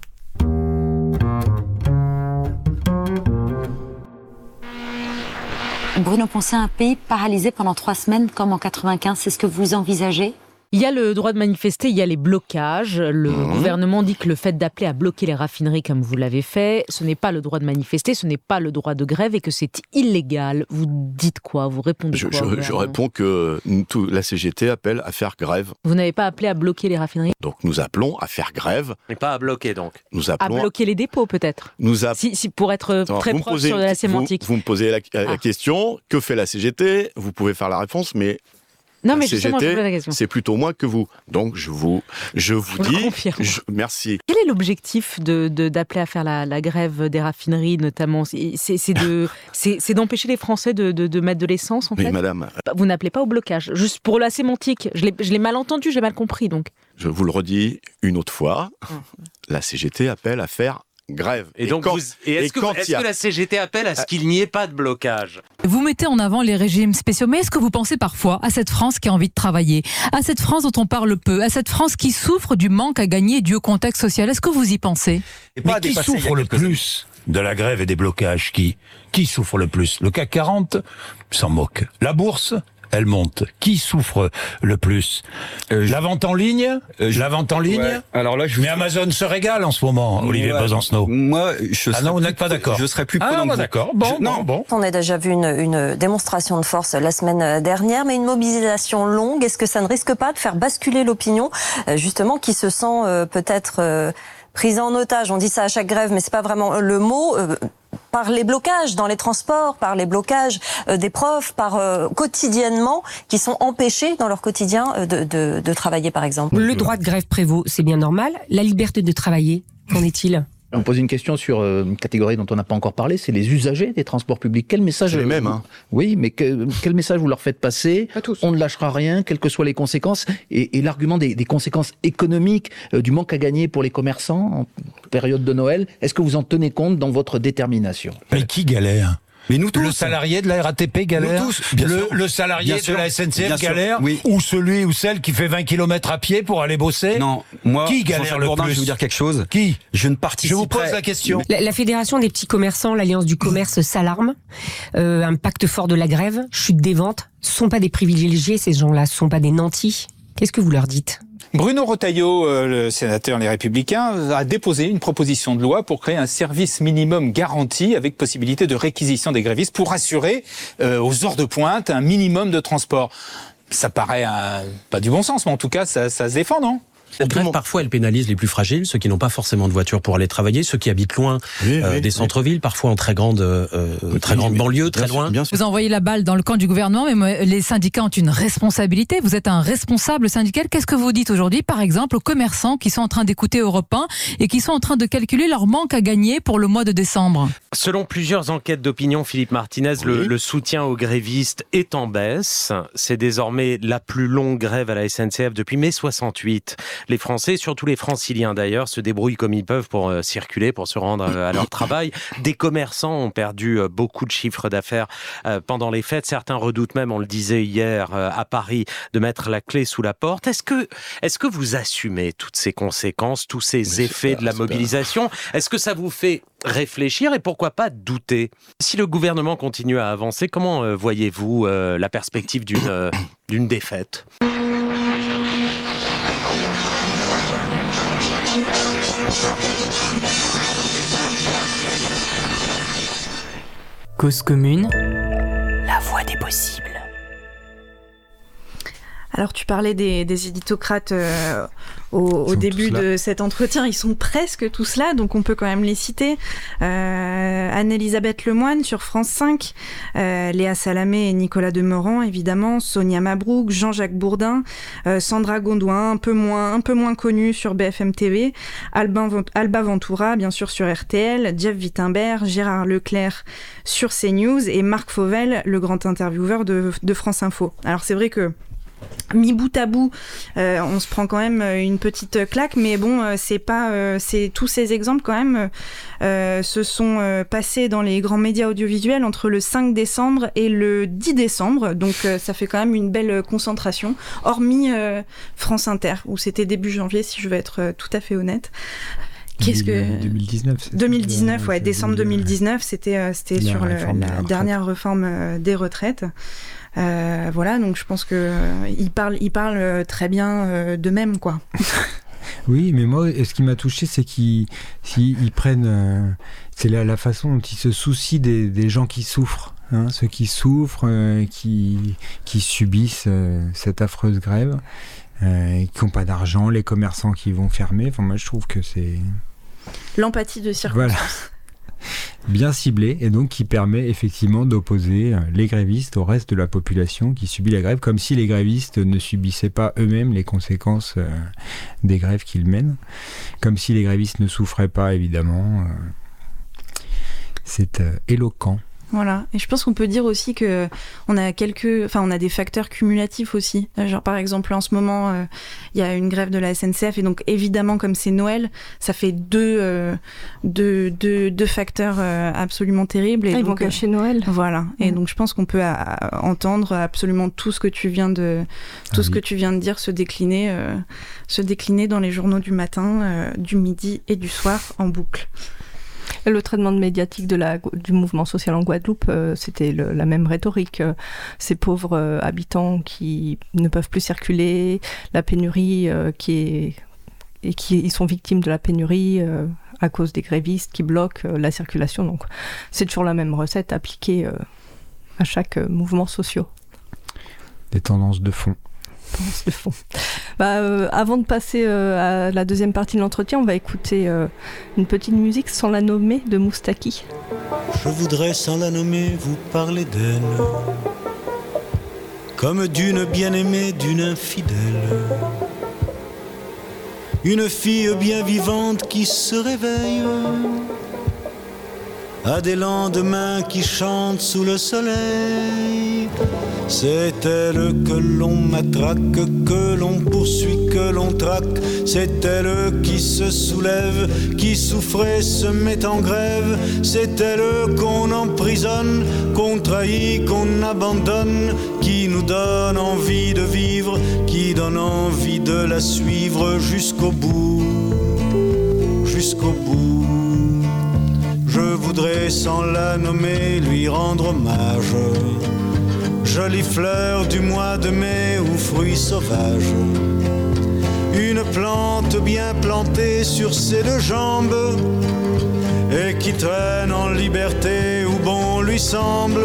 Bruno Poncet, un pays paralysé pendant trois semaines comme en 95, c'est ce que vous envisagez? Il y a le droit de manifester, il y a les blocages. Le Mhm. gouvernement dit que le fait d'appeler à bloquer les raffineries comme vous l'avez fait, ce n'est pas le droit de manifester, ce n'est pas le droit de grève et que c'est illégal. Vous dites quoi? Vous répondez Je, quoi je- réponds que tout- la CGT appelle à faire grève. Vous n'avez pas appelé à bloquer les raffineries? Donc nous appelons à faire grève. Mais pas à bloquer donc. Nous À appelons. bloquer les dépôts peut-être? Nous app- si, si- Pour être Attends, très proche posez- sur la vous- sémantique. Vous, me posez la, la Ah. question que fait la CGT Vous pouvez faire la réponse, mais Non, mais CGT, c'est plutôt moi que vous. Donc je vous, je vous Je dis, je- merci. Quel est l'objectif de d'appeler à faire la, la grève des raffineries, notamment? C'est c'est de- [laughs] c'est- c'est d'empêcher les Français de, de- de mettre de l'essence, en Mais fait? madame, Bah, Vous n'appelez pas au blocage. Juste pour la sémantique. Je l'ai- mal entendu, j'ai mal compris, donc. je vous le redis une autre fois, la CGT appelle à faire grève. Et, donc, quand- vous- et est-ce que, quand est-ce il y a- que la CGT appelle à ce qu'il n'y ait pas de blocage Vous mettez en avant les régimes spéciaux, mais est-ce que vous pensez parfois à cette France qui a envie de travailler, à cette France dont on parle peu, à cette France qui souffre du manque à gagner dû au contexte social Est-ce que vous y pensez Mais qui souffre le plus de la grève et des blocages Qui? Qui souffre le plus? Le CAC 40 s'en moque. La bourse elle monte. Qui souffre le plus La vente en ligne La vente en ligne ouais. Alors là, je Mais Amazon se régale en ce moment, Olivier Ouais. Besancenot. Moi, je Ah non, vous serais n'êtes plus pas d'accord. Je serais plus Ah, prudent bah d'accord. Bon, Je- non, bon, bon. On a déjà vu une, une démonstration de force la semaine dernière, mais une mobilisation longue, est-ce que ça ne risque pas de faire basculer l'opinion, euh, justement, qui se sent euh, peut-être euh, prise en otage On dit ça à chaque grève, mais c'est pas vraiment le mot. euh, par les blocages dans les transports, par les blocages euh, des profs, par euh, quotidiennement, qui sont empêchés dans leur quotidien euh, de, de, de travailler, par exemple. Le droit de grève prévaut, c'est bien normal. La liberté de travailler, qu'en est-il? On pose une question sur euh, une catégorie dont on n'a pas encore parlé, c'est les usagers des transports publics. Quel message les mêmes, vous- hein. Oui, mais que- quel message vous leur faites passer? On ne lâchera rien, quelles que soient les conséquences. Et, et l'argument des, des conséquences économiques, euh, du manque à gagner pour les commerçants en période de Noël, est-ce que vous en tenez compte dans votre détermination? Mais qui galère? Mais nous tous. Le salarié de la RATP galère Nous tous, bien le, sûr. le salarié Bien sûr. de la SNCF Bien sûr. galère Oui. Ou celui ou celle qui fait 20 km à pied pour aller bosser Non, moi, Qui galère le Bourdin, plus je vais vous dire quelque chose. Qui Je ne Je participerai. vous pose la question. la, la Fédération des petits commerçants, l'Alliance du commerce s'alarme. Euh, un pacte fort de la grève, chute des ventes. Ce sont pas des privilégiés, ces gens-là, ce sont pas des nantis. Qu'est-ce que vous leur dites? Bruno Retailleau, euh, le sénateur Les Républicains, a déposé une proposition de loi pour créer un service minimum garanti avec possibilité de réquisition des grévistes pour assurer euh, aux heures de pointe un minimum de transport. Ça paraît un- pas du bon sens, mais en tout cas, ça, ça se défend, non? Cette grève, parfois, elle pénalise les plus fragiles, ceux qui n'ont pas forcément de voiture pour aller travailler, ceux qui habitent loin euh, oui, des oui. centres-villes, parfois en très grande, euh, très grande banlieue, très loin. Vous envoyez la balle dans le camp du gouvernement, mais les syndicats ont une responsabilité. Vous êtes un responsable syndical. Qu'est-ce que vous dites aujourd'hui, par exemple, aux commerçants qui sont en train d'écouter Europe 1 et qui sont en train de calculer leur manque à gagner pour le mois de décembre? Selon plusieurs enquêtes d'opinion, Philippe Martinez, le, le soutien aux grévistes est en baisse. C'est désormais la plus longue grève à la SNCF depuis mai 68. Les Français, surtout les franciliens d'ailleurs, se débrouillent comme ils peuvent pour euh, circuler, pour se rendre euh, à leur travail. Des commerçants ont perdu euh, beaucoup de chiffres d'affaires pendant les fêtes. Certains redoutent même, on le disait hier à Paris, de mettre la clé sous la porte. Est-ce que, est-ce que vous assumez toutes ces conséquences, tous ces effets de la mobilisation? Est-ce que ça vous fait réfléchir et pourquoi pas douter? Si le gouvernement continue à avancer, comment voyez-vous la perspective d'une d'une défaite? Cause commune, la voie des possibles. Alors tu parlais des, des éditocrates euh, au, début de cet entretien, ils sont presque tous là, donc on peut quand même les citer. Euh, Anne-Elisabeth Lemoine sur France 5, euh, Léa Salamé et Nicolas Demorand évidemment, Sonia Mabrouk, Jean-Jacques Bourdin, euh, Sandra Gondouin, un peu moins, un peu moins connue sur BFM TV, Alba Ventura bien sûr sur RTL, Jeff Wittenberg, Gérard Leclerc sur CNews et Marc Fauvel, le grand intervieweur de, de France Info. Alors c'est vrai que mis bout à bout, euh, on se prend quand même euh, une petite claque, mais bon, euh, c'est pas, euh, c'est tous ces exemples quand même euh, se sont passés dans les grands médias audiovisuels entre le 5 décembre et le 10 décembre, donc ça fait quand même une belle concentration, hormis France Inter où c'était début janvier, si je veux être tout à fait honnête. Qu'est-ce que 2019 c'est ça 2019, ouais, décembre 2019, c'était c'était sur le- la dernière réforme des retraites. Euh, voilà, donc je pense que euh, ils parlent, ils parlent euh, très bien euh, d'eux-mêmes, quoi. [laughs] Oui, mais moi, ce qui m'a touché, c'est qu'ils ils prennent. euh, c'est la, la façon dont ils se soucient des, des gens qui souffrent. hein, ceux qui souffrent, qui, qui subissent cette affreuse grève, qui n'ont pas d'argent, les commerçants qui vont fermer. Enfin, moi, je trouve que c'est L'empathie de circonstance. voilà, [laughs] bien ciblé et donc qui permet effectivement d'opposer euh, les grévistes au reste de la population qui subit la grève, comme si les grévistes ne subissaient pas eux-mêmes les conséquences euh, des grèves qu'ils mènent, comme si les grévistes ne souffraient pas évidemment. euh, C'est éloquent. Voilà. Et je pense qu'on peut dire aussi que on a quelques, enfin, on a des facteurs cumulatifs aussi. Genre, par exemple, en ce moment, euh, il y a une grève de la SNCF et donc évidemment, comme c'est Noël, ça fait deux, euh, deux, deux, deux facteurs euh, absolument terribles. Et Ah, ils vont donc, euh, gâcher Noël. Voilà. Et donc, je pense qu'on peut entendre absolument tout ce que tu viens de, tout Ah ce oui. que tu viens de dire se décliner, euh, se décliner dans les journaux du matin, euh, du midi et du soir en boucle. Le traitement médiatique de la, du mouvement social en Guadeloupe, euh, c'était la même rhétorique. Euh, ces pauvres euh, habitants qui ne peuvent plus circuler, la pénurie qui est et qui ils sont victimes de la pénurie à cause des grévistes qui bloquent la circulation. Donc, c'est toujours la même recette appliquée à chaque mouvement social. Des tendances de fond. Bah, euh, avant de passer euh, à la deuxième partie de l'entretien, on va écouter euh, une petite musique sans la nommer de Moustaki. Je voudrais sans la nommer vous parler d'elle. Comme d'une bien-aimée, d'une infidèle. Une fille bien vivante qui se réveille À des lendemains qui chantent sous le soleil C'est elle que l'on matraque, que l'on poursuit, que l'on traque. C'est elle qui se soulève, qui souffrait, se met en grève. C'est elle qu'on emprisonne, qu'on trahit, qu'on abandonne, qui nous donne envie de vivre, qui donne envie de la suivre jusqu'au bout, jusqu'au bout. Voudrais sans la nommer lui rendre hommage. Jolie fleur du mois de mai ou fruit sauvage. Une plante bien plantée sur ses deux jambes et qui traîne en liberté où bon lui semble.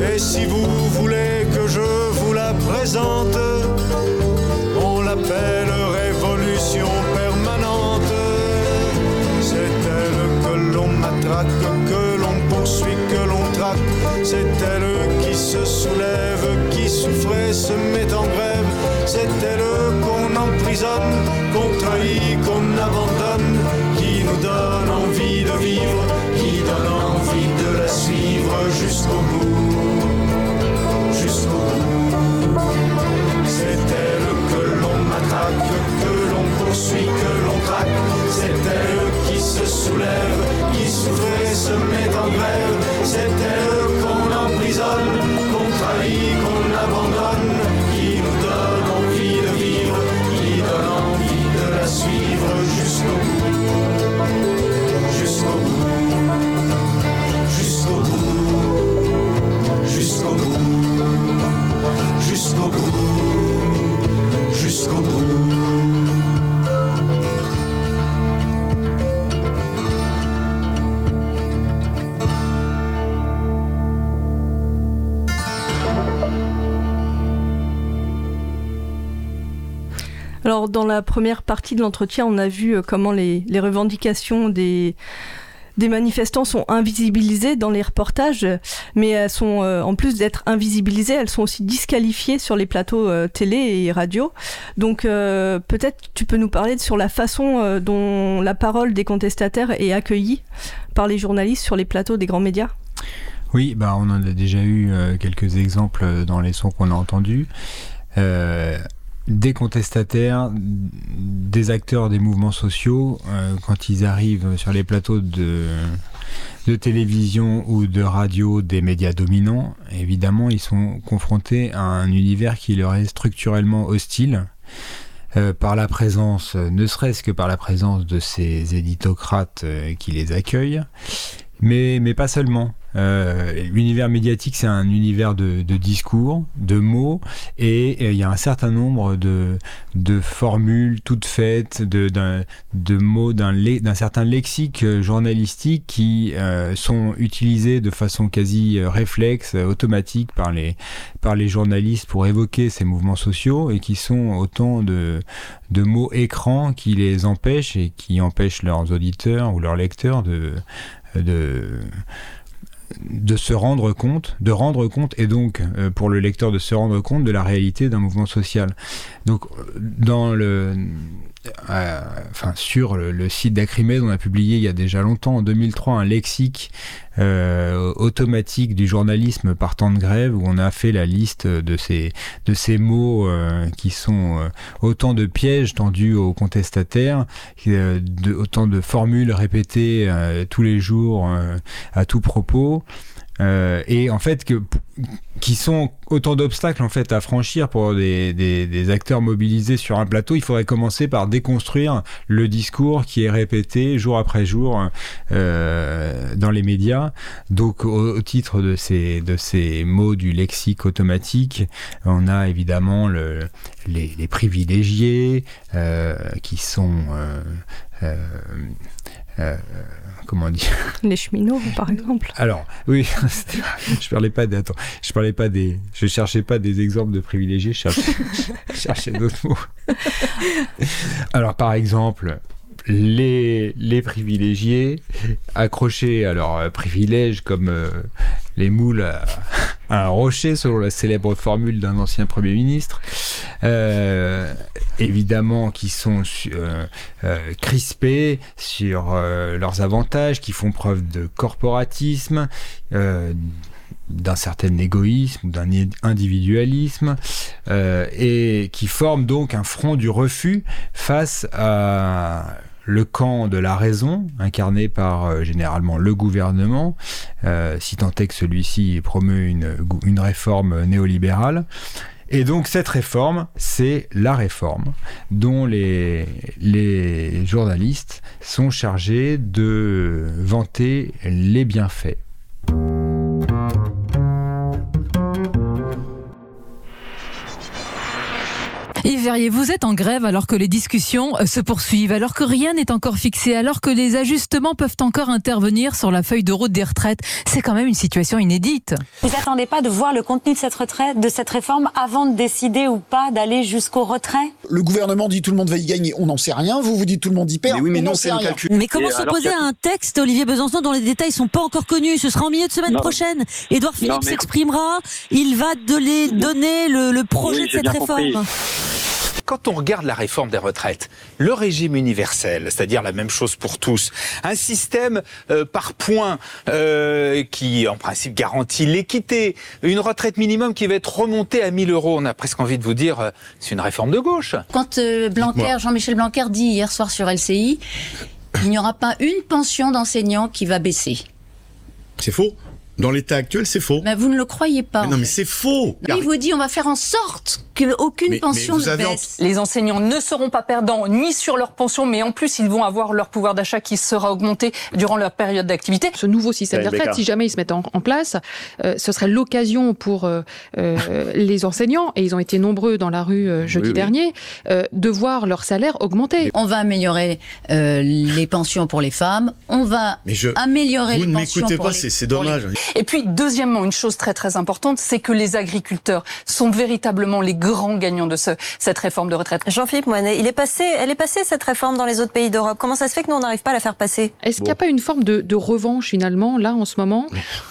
Et si vous voulez que je vous la présente, on l'appelle révolution permanente. C'est elle que l'on matraque, que l'on poursuit, que l'on traque. C'est elle qui se soulève, qui souffrait, se met en grève. C'est elle qu'on emprisonne, qu'on trahit, qu'on abandonne, qui nous donne envie de vivre, jusqu'au bout. Première partie de l'entretien, on a vu euh, comment les, revendications des, manifestants sont invisibilisées dans les reportages, mais elles sont, euh, en plus d'être invisibilisées, elles sont aussi disqualifiées sur les plateaux euh, télé et radio. Donc, peut-être tu peux nous parler sur la façon dont la parole des contestataires est accueillie par les journalistes sur les plateaux des grands médias Oui, bah on en a déjà eu quelques exemples dans les sons qu'on a entendus. Des contestataires, des acteurs des mouvements sociaux, euh, quand ils arrivent sur les plateaux de, télévision ou de radio des médias dominants, évidemment, ils sont confrontés à un univers qui leur est structurellement hostile. euh, par la présence, ne serait-ce que par la présence de ces éditocrates euh, qui les accueillent, mais pas seulement. Euh, L'univers médiatique, c'est un univers de, discours, de mots, et il y a un certain nombre de, formules toutes faites, de, mots d'un certain lexique journalistique qui euh, sont utilisés de façon quasi euh, réflexe, automatique par les, journalistes pour évoquer ces mouvements sociaux et qui sont autant de, mots écrans qui les empêchent et qui empêchent leurs auditeurs ou leurs lecteurs de, de se rendre compte, de rendre compte, et donc euh, pour le lecteur de se rendre compte de la réalité d'un mouvement social. Donc euh, dans le, euh, sur le, site d'Acrimed, on a publié il y a déjà longtemps, en 2003, un lexique euh, automatique du journalisme par temps de grève, où on a fait la liste de ces de mots euh, qui sont autant de pièges tendus aux contestataires, autant de formules répétées tous les jours à tout propos. Et en fait que qui sont autant d'obstacles en fait à franchir pour des, des, acteurs mobilisés sur un plateau. Il faudrait commencer par déconstruire le discours qui est répété jour après jour euh, dans les médias. Donc au, titre de ces de ces mots du lexique automatique, on a évidemment le, les, les privilégiés euh, qui sont euh, comment dire [laughs] Les cheminots, par exemple. alors, oui, [laughs] je parlais pas des, attends, je parlais pas des, je cherchais pas des exemples de privilégiés, je cherchais, [laughs] je cherchais d'autres mots. Alors, par exemple, les, privilégiés accrochés à leurs euh, privilèges comme euh, les moules [laughs] à, un rocher, selon la célèbre formule d'un ancien Premier ministre, euh, évidemment qui sont crispés sur leurs avantages, qui font preuve de corporatisme, d'un certain égoïsme d'un individualisme, et qui forment donc un front du refus face à le camp de la raison, incarné par euh, généralement le gouvernement, euh, si tant est que celui-ci promeut une, réforme néolibérale. Et donc cette réforme, c'est la réforme dont les journalistes sont chargés de vanter les bienfaits. Yves Verrier, vous êtes en grève alors que les discussions euh, se poursuivent, alors que rien n'est encore fixé, alors que les ajustements peuvent encore intervenir sur la feuille de route des retraites. C'est quand même une situation inédite. Vous attendez pas de voir le contenu de cette retraite, de cette réforme avant de décider ou pas d'aller jusqu'au retrait? Le gouvernement dit tout le monde va y gagner, on n'en sait rien. Vous vous dites tout le monde y perd. Mais oui, mais on non, c'est un rien. calcul. Mais comment s'opposer à un texte, Olivier Besançon, dont les détails sont pas encore connus? Ce sera en milieu de semaine Non. prochaine. Édouard Philippe mais- s'exprimera. Il va de les donner le, le projet Oui, de cette réforme. compris. Quand on regarde la réforme des retraites, le régime universel, c'est-à-dire la même chose pour tous, un système euh, par points euh, qui en principe garantit l'équité, une retraite minimum qui va être remontée à 1000 euros, on a presque envie de vous dire, euh, c'est une réforme de gauche. Quand euh, Blanquer. Jean-Michel Blanquer dit hier soir sur LCI, il n'y aura pas une pension d'enseignant qui va baisser. C'est faux. Dans l'état actuel, c'est faux. Mais vous ne le croyez pas. Mais non, mais c'est faux. Il vous dit on va faire en sorte qu'aucune Mais- pension mais ne baisse. Les enseignants ne seront pas perdants ni sur leur pension, mais en plus, ils vont avoir leur pouvoir d'achat qui sera augmenté durant leur période d'activité. Ce nouveau système Ouais, de retraite, si jamais il se met en, en place, euh, ce serait l'occasion pour euh, euh, les enseignants, et ils ont été nombreux dans la rue euh, jeudi Oui, oui. dernier, euh, de voir leur salaire augmenter. On va améliorer euh, les pensions pour les femmes. On va Mais je- améliorer vous les ne pensions m'écoutez pour pas, les- c'est- c'est pour les- dommage. Et puis, deuxièmement, une chose très très importante, c'est que les agriculteurs sont véritablement les grands gagnants de ce- cette réforme de retraite. Jean-Philippe Moinet, il est passé, elle est passée cette réforme dans les autres pays d'Europe. Comment ça se fait que nous on n'arrive pas à la faire passer? Est-ce qu'il n'y a pas une forme de, de revanche finalement, là en ce moment,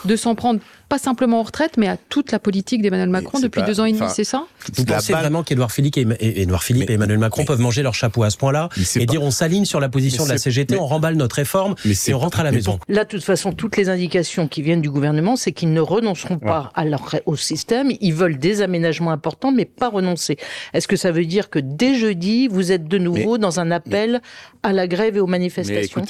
de s'en prendre pas simplement aux retraites, mais à toute la politique d'Emmanuel Macron depuis deux ans et demi, c'est ça? Vous pensez vraiment qu'Edouard Philippe, et, et- Édouard Philippe et Emmanuel Macron peuvent manger leur chapeau à ce point-là et dire on s'aligne sur la position de la CGT, mais- on remballe notre réforme et on rentre à la maison Là, de toute façon, toutes les indications qui viennent du gouvernement, c'est qu'ils ne renonceront pas à leur, au système. Ils veulent des aménagements importants, mais pas renoncer. Est-ce que ça veut dire que dès jeudi, vous êtes de nouveau dans un appel à la grève et aux manifestations?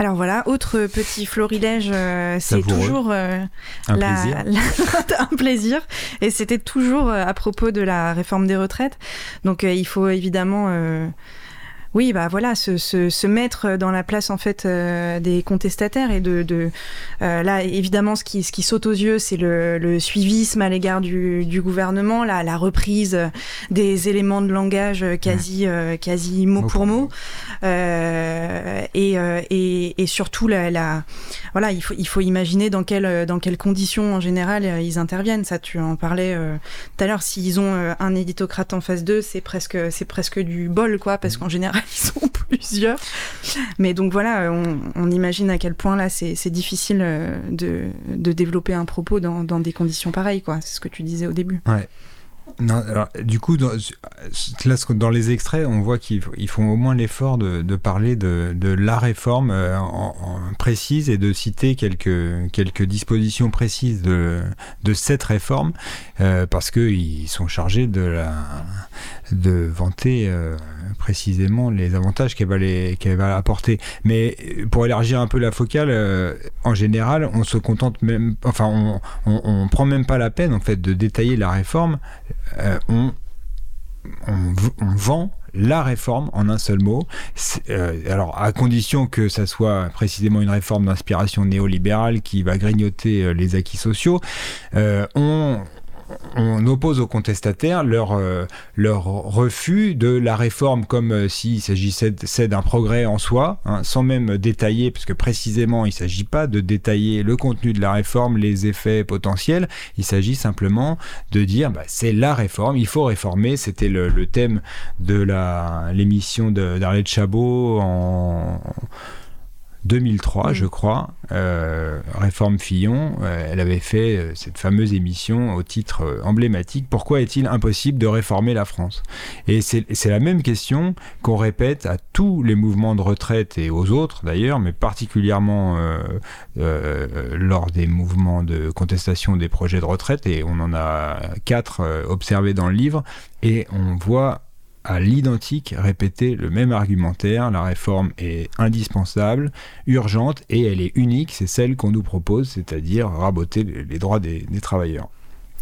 Alors voilà, autre petit florilège, euh, c'est toujours euh, Un la- plaisir. [laughs] la- un plaisir. Et c'était toujours euh, à propos de la réforme des retraites. Donc euh, il faut évidemment, euh, oui, bah voilà, se, se, se mettre dans la place en fait euh, des contestataires et de, de euh, là évidemment ce qui, ce qui saute aux yeux, c'est le, le suivisme à l'égard du, du gouvernement, la, la reprise des éléments de langage quasi, euh, quasi mot pour mot. Euh, et, euh, et, et surtout la, la voilà il faut il faut imaginer dans quelles dans quelles conditions en général ils interviennent. Ça tu en parlais euh, tout à l'heure. S'ils ont un éditocrate en face d'eux c'est presque c'est presque du bol quoi parce qu'en général [laughs] ils sont plusieurs. Mais donc voilà on, imagine à quel point là c'est difficile euh, de, développer un propos dans, des conditions pareilles quoi. C'est ce que tu disais au début. Ouais. Alors, du coup, dans, là, dans les extraits, on voit qu'ils ils font au moins l'effort de, parler de, la réforme euh, précise et de citer quelques, dispositions précises de, de cette réforme, euh, parce qu'ils sont chargés de, la, de vanter euh, précisément les avantages qu'elle va, les- qu'elle va apporter. Mais euh, pour élargir un peu la focale, euh, en général, on se contente même, enfin, on, on, prend même pas la peine en fait de détailler la réforme. On, on, vend la réforme en un seul mot. Alors, à condition que ça soit précisément une réforme d'inspiration néolibérale qui va grignoter les acquis sociaux, on, on oppose aux contestataires leur, euh, leur refus de la réforme comme euh, s'il s'agissait d'un progrès en soi, hein, sans même détailler, parce que précisément il ne s'agit pas de détailler le contenu de la réforme, les effets potentiels, il s'agit simplement de dire bah, c'est la réforme, il faut réformer, c'était le, thème de l'émission d'Arlette Chabot en 2003, je crois, euh, Réforme Fillon, euh, elle avait fait euh, cette fameuse émission au titre emblématique Pourquoi est-il impossible de réformer la France? Et c'est c'est la même question qu'on répète à tous les mouvements de retraite et aux autres d'ailleurs, mais particulièrement lors des mouvements de contestation des projets de retraite, et on en a quatre observés dans le livre, et on voit à l'identique répété le même argumentaire. La réforme est indispensable, urgente et elle est unique. C'est celle qu'on nous propose, c'est-à-dire raboter les droits des travailleurs.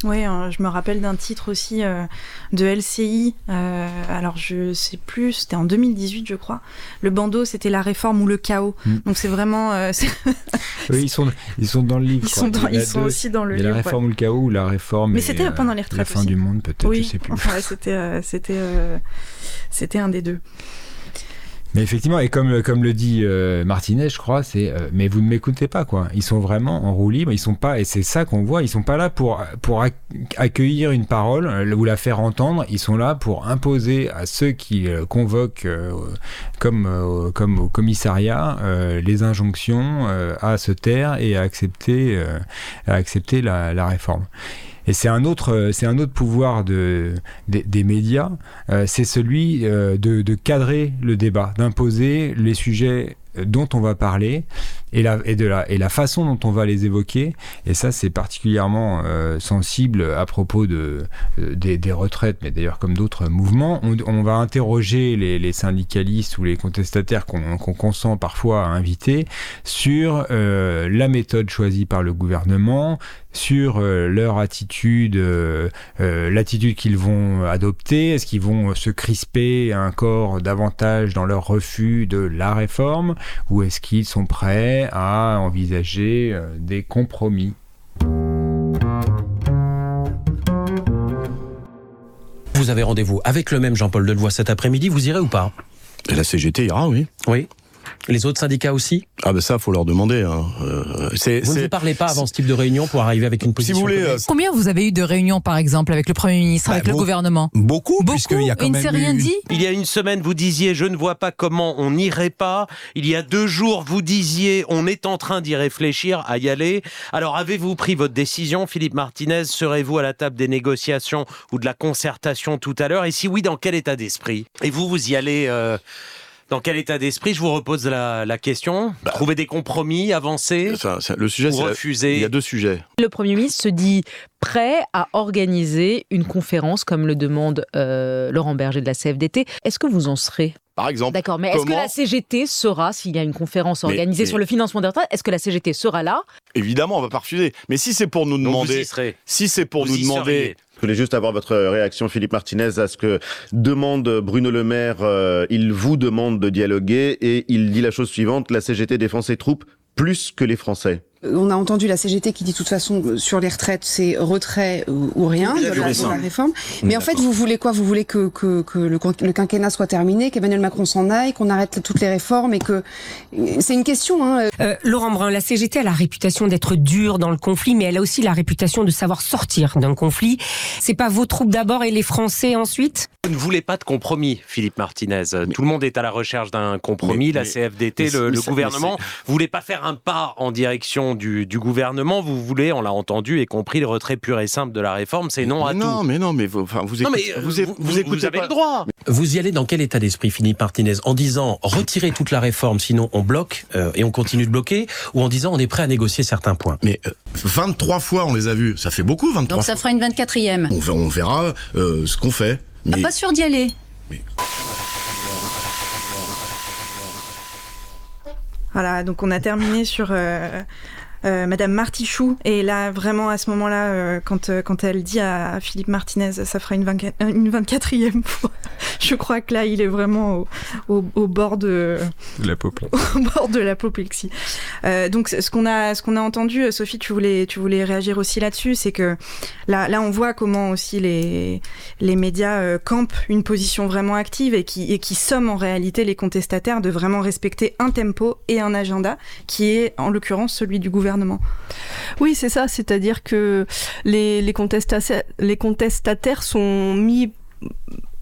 Oui, hein, je me rappelle d'un titre aussi euh, de LCI. Euh, alors, je sais plus, c'était en 2018, je crois. Le bandeau, c'était la réforme ou le chaos. Mm. Donc, c'est vraiment. Euh, [laughs] oui, ils sont, ils sont dans le livre. Ils, sont, ils sont, aussi dans le livre. La réforme ou le chaos ou la réforme. Mais c'était pendant les retraites. La fin du monde, peut-être, oui. je sais plus. [laughs] Enfin, c'était, c'était, c'était un des deux. Mais effectivement, et comme, comme le dit euh, Martinez, je crois, c'est euh, mais vous ne m'écoutez pas quoi. Ils sont vraiment en roue libre, ils sont pas et c'est ça qu'on voit, ils sont pas là pour pour accueillir une parole euh, ou la faire entendre, ils sont là pour imposer à ceux qui convoquent comme comme au commissariat les injonctions à se taire et à accepter à accepter la réforme. Et c'est un autre, euh, c'est un autre pouvoir de, des, médias, euh, c'est celui euh, de, cadrer le débat, d'imposer les sujets dont on va parler et la, et, de la, et la façon dont on va les évoquer. Et ça, c'est particulièrement sensible à propos de, des, retraites, mais d'ailleurs comme d'autres mouvements. On, va interroger les, syndicalistes ou les contestataires qu'on consent parfois à inviter sur la méthode choisie par le gouvernement, sur leur attitude, l'attitude qu'ils vont adopter, est-ce qu'ils vont se crisper encore davantage dans leur refus de la réforme, ou est-ce qu'ils sont prêts à envisager euh, des compromis? Vous avez rendez-vous avec le même Jean-Paul Delevoye cet après-midi, vous irez ou pas? La CGT ira, oui. Oui. Les autres syndicats aussi Ah ben ça, faut leur demander. Hein. Euh, vous ne parlez pas avant ce type de réunion pour arriver avec une position. Si vous voulez, euh, Combien vous avez eu de réunions, par exemple, avec le Premier ministre, avec bah, le gouvernement Beaucoup, beaucoup. Il y a quand il ne s'est rien dit. Il y a une semaine, vous disiez, je ne vois pas comment on n'irait pas. Il y a deux jours, vous disiez, on est en train d'y réfléchir, à y aller. Alors, avez-vous pris votre décision, Philippe Martinez? Serez-vous à la table des négociations ou de la concertation tout à l'heure? Et si oui, dans quel état d'esprit? Et vous, vous y allez euh, dans quel état d'esprit Je vous repose la, question. Bah. Trouver des compromis, avancer Le sujet, c'est refuser. Il y a deux sujets. Le Premier ministre se dit prêt à organiser une conférence comme le demande euh, Laurent Berger de la CFDT. Est-ce que vous en serez? Par exemple. D'accord, mais est-ce que la CGT sera, s'il y a une conférence organisée sur le financement des retraites, est-ce que la CGT sera là? Évidemment, on va pas refuser. Mais si c'est pour nous demander, si c'est pour nous demander, je voulais juste avoir votre réaction, Philippe Martinez, à ce que demande Bruno Le Maire. Euh, il vous demande de dialoguer et il dit la chose suivante la CGT défend ses troupes plus que les Français. On a entendu la CGT qui dit de toute façon euh, sur les retraites c'est retrait ou, rien de la, réforme. Mais en fait vous voulez quoi? Vous voulez que, que, que le, quinquennat soit terminé, qu'Emmanuel Macron s'en aille, qu'on arrête toutes les réformes et que c'est une question. Hein. Euh, Laurent Brun, la CGT a la réputation d'être dure dans le conflit, mais elle a aussi la réputation de savoir sortir d'un conflit. C'est pas vos troupes d'abord et les Français ensuite? Vous ne voulez pas de compromis, Philippe Martinez. Tout le monde est à la recherche d'un compromis. la CFDT, le, gouvernement, vous voulez pas faire un pas en direction du, gouvernement, vous voulez, on l'a entendu et compris, le retrait pur et simple de la réforme, c'est non à tout. Non, mais non, mais vous, enfin, vous, écoutez, vous, vous, écoutez avez le droit. Vous y allez dans quel état d'esprit, Philippe Martinez? En disant retirez toute la réforme, sinon on bloque euh, et on continue de bloquer, ou en disant on est prêt à négocier certains points? Mais 23 euh, fois on les a vus, ça fait beaucoup 23 Donc ça fera une 24e. On, on verra euh, ce qu'on fait. Mais... pas sûr d'y aller. Voilà, donc on a terminé sur euh, Madame Martichoux. Et là, vraiment, à ce moment-là, euh, quand, euh, quand elle dit à Philippe Martinez, ça fera une, 24, une 24e [laughs] fois, je crois que là, il est vraiment au, bord de... L'apoplexie. [laughs] Au bord de l'apoplexie. donc, ce qu'on a, ce qu'on a entendu, Sophie, tu voulais, tu voulais réagir aussi là-dessus, c'est que là, là, on voit comment aussi les, les médias campent une position vraiment active et qui, et qui somment en réalité les contestataires de vraiment respecter un tempo et un agenda qui est, en l'occurrence, celui du gouvernement oui, c'est ça, c'est-à-dire que les, contestataires sont mis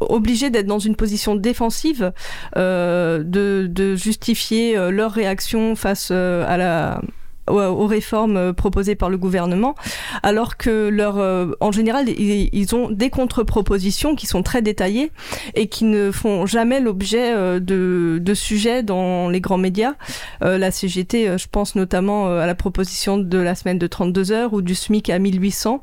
obligés d'être dans une position défensive, euh, de, justifier euh, leur réaction face euh, à la aux réformes proposées par le gouvernement, alors que leur, en général, ils, ont des contre-propositions qui sont très détaillées et qui ne font jamais l'objet de, de, sujets dans les grands médias. la CGT, je pense notamment à la proposition de la semaine de 32 heures ou du SMIC à 1800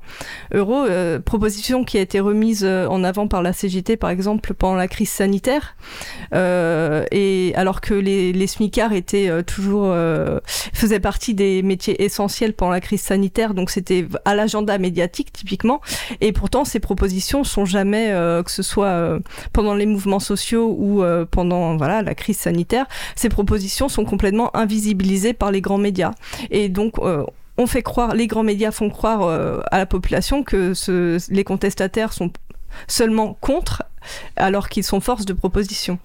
euros, proposition qui a été remise en avant par la CGT, par exemple, pendant la crise sanitaire. et alors que les, les SMICards étaient toujours euh, faisait partie des métiers essentiels pendant la crise sanitaire, donc c'était à l'agenda médiatique typiquement. Et pourtant, ces propositions sont jamais, euh, que ce soit euh, pendant les mouvements sociaux ou pendant voilà la crise sanitaire, ces propositions sont complètement invisibilisées par les grands médias. Et donc on fait croire, les grands médias font croire à la population que les contestataires sont seulement contre, alors qu'ils sont force de proposition.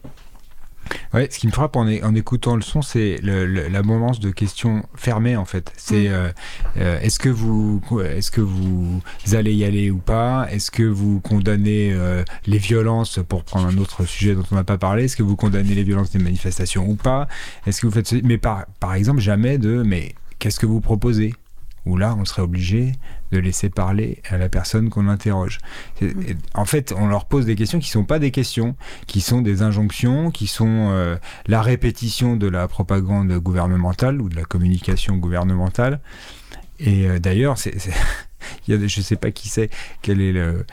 Ouais, ce qui me frappe en, en écoutant le son, c'est l'abondance de questions fermées en fait. C'est mm. euh, euh, est-ce que vous est-ce que vous allez y aller ou pas? Est-ce que vous condamnez euh, les violences pour prendre un autre sujet dont on n'a pas parlé Est-ce que vous condamnez les violences des manifestations ou pas? Est-ce que vous faites mais par par exemple jamais de mais qu'est-ce que vous proposez? Où là, on serait obligé de laisser parler à la personne qu'on interroge. En fait, on leur pose des questions qui ne sont pas des questions, qui sont des injonctions, qui sont euh, la répétition de la propagande gouvernementale ou de la communication gouvernementale. Et euh, d'ailleurs, [laughs] je ne sais pas qui c'est, quelle est le,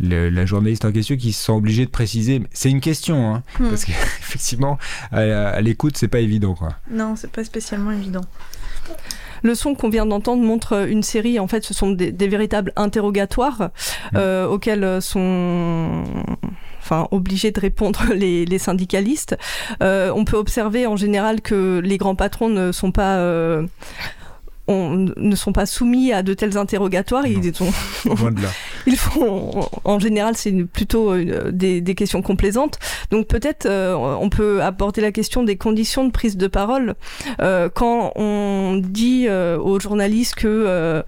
la journaliste en question qui se sent obligée de préciser. C'est une question, hein, hmm. parce qu'effectivement, [laughs] à, à l'écoute, c'est pas évident. Quoi. Non, c'est pas spécialement évident. Le son qu'on vient d'entendre montre une série, en fait, ce sont des, véritables interrogatoires mm. euh, auxquels sont enfin obligés de répondre [laughs] les, syndicalistes. Euh, on peut observer en général que les grands patrons ne sont pas euh, on, ne sont pas soumis à de tels interrogatoires. Ils, [laughs] [laughs] ils font, en général, c'est plutôt euh, des, questions complaisantes. Donc peut-être euh, on peut aborder la question des conditions de prise de parole. Euh, quand on dit aux journalistes que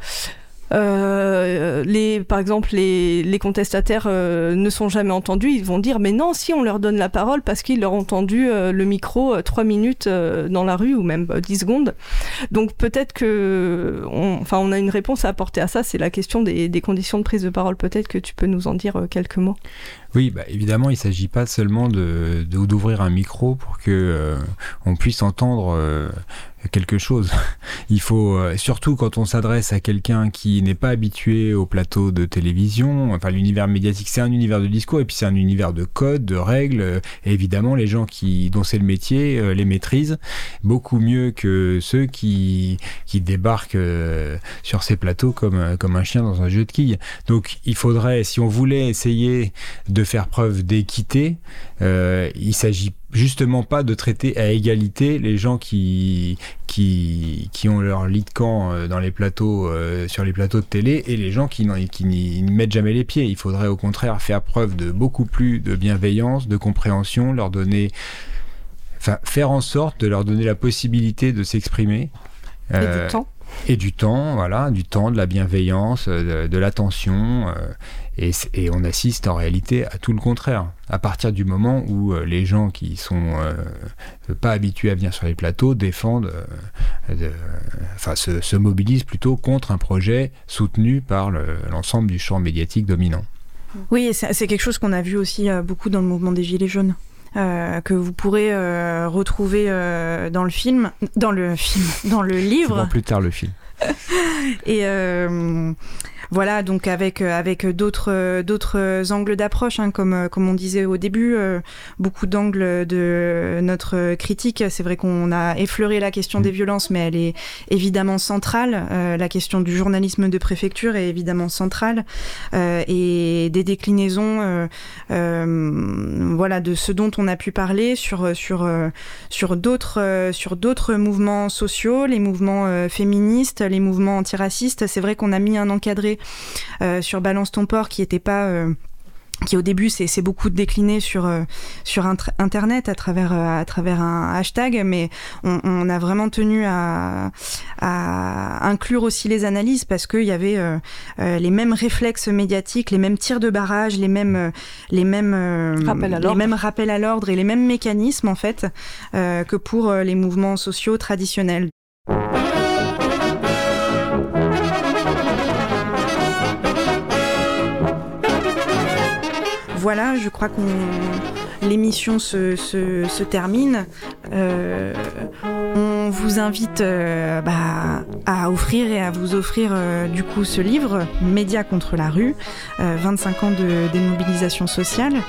euh, les, par exemple, les, contestataires euh, ne sont jamais entendus, ils vont dire mais non, si on leur donne la parole parce qu'ils leur ont entendu euh, le micro trois minutes dans la rue ou même 10 secondes. Donc peut-être que, enfin, on a une réponse à apporter à ça, c'est la question des, conditions de prise de parole. Peut-être que tu peux nous en dire quelques mots. Oui, bah, évidemment, il ne s'agit pas seulement de d'ouvrir un micro pour que on puisse entendre quelque chose. [laughs] Il faut, euh, surtout quand on s'adresse à quelqu'un qui n'est pas habitué au plateau de télévision, enfin l'univers médiatique c'est un univers de discours et puis c'est un univers de codes, de règles, évidemment les gens qui, dont c'est le métier euh, les maîtrisent beaucoup mieux que ceux qui, qui débarquent euh, sur ces plateaux comme, comme un chien dans un jeu de quilles. Donc il faudrait, si on voulait essayer de faire preuve d'équité, il s'agit justement pas de traiter à égalité les gens qui, qui, qui ont leur lit de camp euh, dans les plateaux, euh, sur les plateaux de télé et les gens qui, qui n'y mettent jamais les pieds. Il faudrait au contraire faire preuve de beaucoup plus de bienveillance, de compréhension, leur donner, enfin, faire en sorte de leur donner la possibilité de s'exprimer. et du euh, temps. Et du temps, voilà, du temps, de la bienveillance, de, l'attention. Et, on assiste en réalité à tout le contraire. À partir du moment où euh, les gens qui sont euh, pas habitués à venir sur les plateaux défendent, euh, enfin se, mobilisent plutôt contre un projet soutenu par l'ensemble du champ médiatique dominant. Oui, c'est quelque chose qu'on a vu aussi beaucoup dans le mouvement des Gilets jaunes. que vous pourrez retrouver dans le film, dans le film, dans le [laughs] livre. plus tard le film. Et voilà, donc avec euh, avec d'autres d'autres angles d'approche, hein, comme euh, comme on disait au début, euh, beaucoup d'angles de notre critique. C'est vrai qu'on a effleuré la question des violences, mais elle est évidemment centrale. la question du journalisme de préfecture est évidemment centrale et des déclinaisons, voilà, de ce dont on a pu parler sur sur sur d'autres sur d'autres mouvements sociaux, les mouvements féministes, les mouvements antiracistes. C'est vrai qu'on a mis un encadré euh, sur Balance ton port qui était pas euh, qui au début c'est beaucoup décliné sur euh, sur internet à travers à travers un hashtag mais on, a vraiment tenu à, à, inclure aussi les analyses parce qu'il y avait les mêmes réflexes médiatiques les mêmes tirs de barrage les mêmes les mêmes les mêmes rappels à l'ordre et les mêmes mécanismes en fait que pour les mouvements sociaux traditionnels voilà, je crois qu'on l'émission se, se, se, termine. Euh, on vous invite euh, bah, à offrir et à vous offrir euh, du coup ce livre, Médias contre la rue, 25 ans de démobilisation sociale.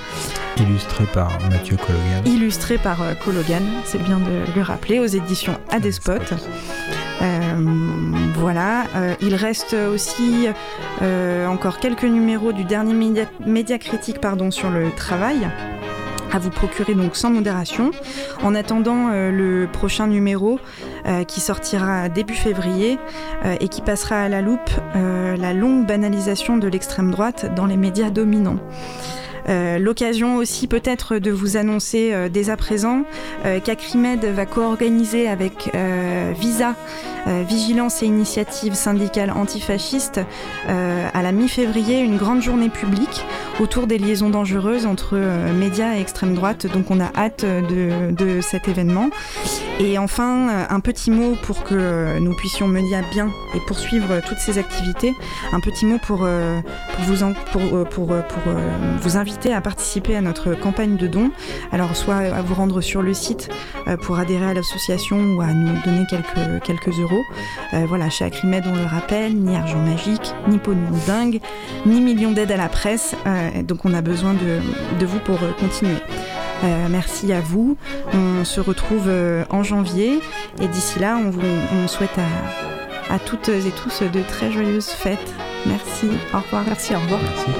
Illustré par Mathieu Cologan. Illustré par Cologan, c'est bien de le rappeler, aux éditions Adespot. Voilà, il reste aussi encore quelques numéros du dernier média, critique pardon, sur le travail à vous procurer donc sans modération. En attendant euh, le prochain numéro euh, qui sortira début février euh, et qui passera à la loupe la longue banalisation de l'extrême droite dans les médias dominants. Euh, l'occasion aussi peut-être de vous annoncer euh, dès à présent euh, qu'Acrimed va co-organiser avec Visa, Vigilance et Initiative syndicale antifasciste, à la mi-février une grande journée publique autour des liaisons dangereuses entre médias et extrême droite. Donc on a hâte de, cet événement. Et enfin, un petit mot pour que nous puissions mener à bien et poursuivre toutes ces activités. Un petit mot pour vous inviter à participer à notre campagne de dons. Alors soit à vous rendre sur le site euh, pour adhérer à l'association ou à nous donner quelques, quelques euros. Euh, voilà, chez Acrimed, on le rappelle, ni argent magique, ni pognon dingue, ni millions d'aides à la presse. Euh, donc on a besoin de, de vous pour continuer. merci à vous. On se retrouve en janvier et d'ici là, on, vous, on souhaite à, à, toutes et tous de très joyeuses fêtes. Merci. Au revoir. Merci. Au revoir. Merci.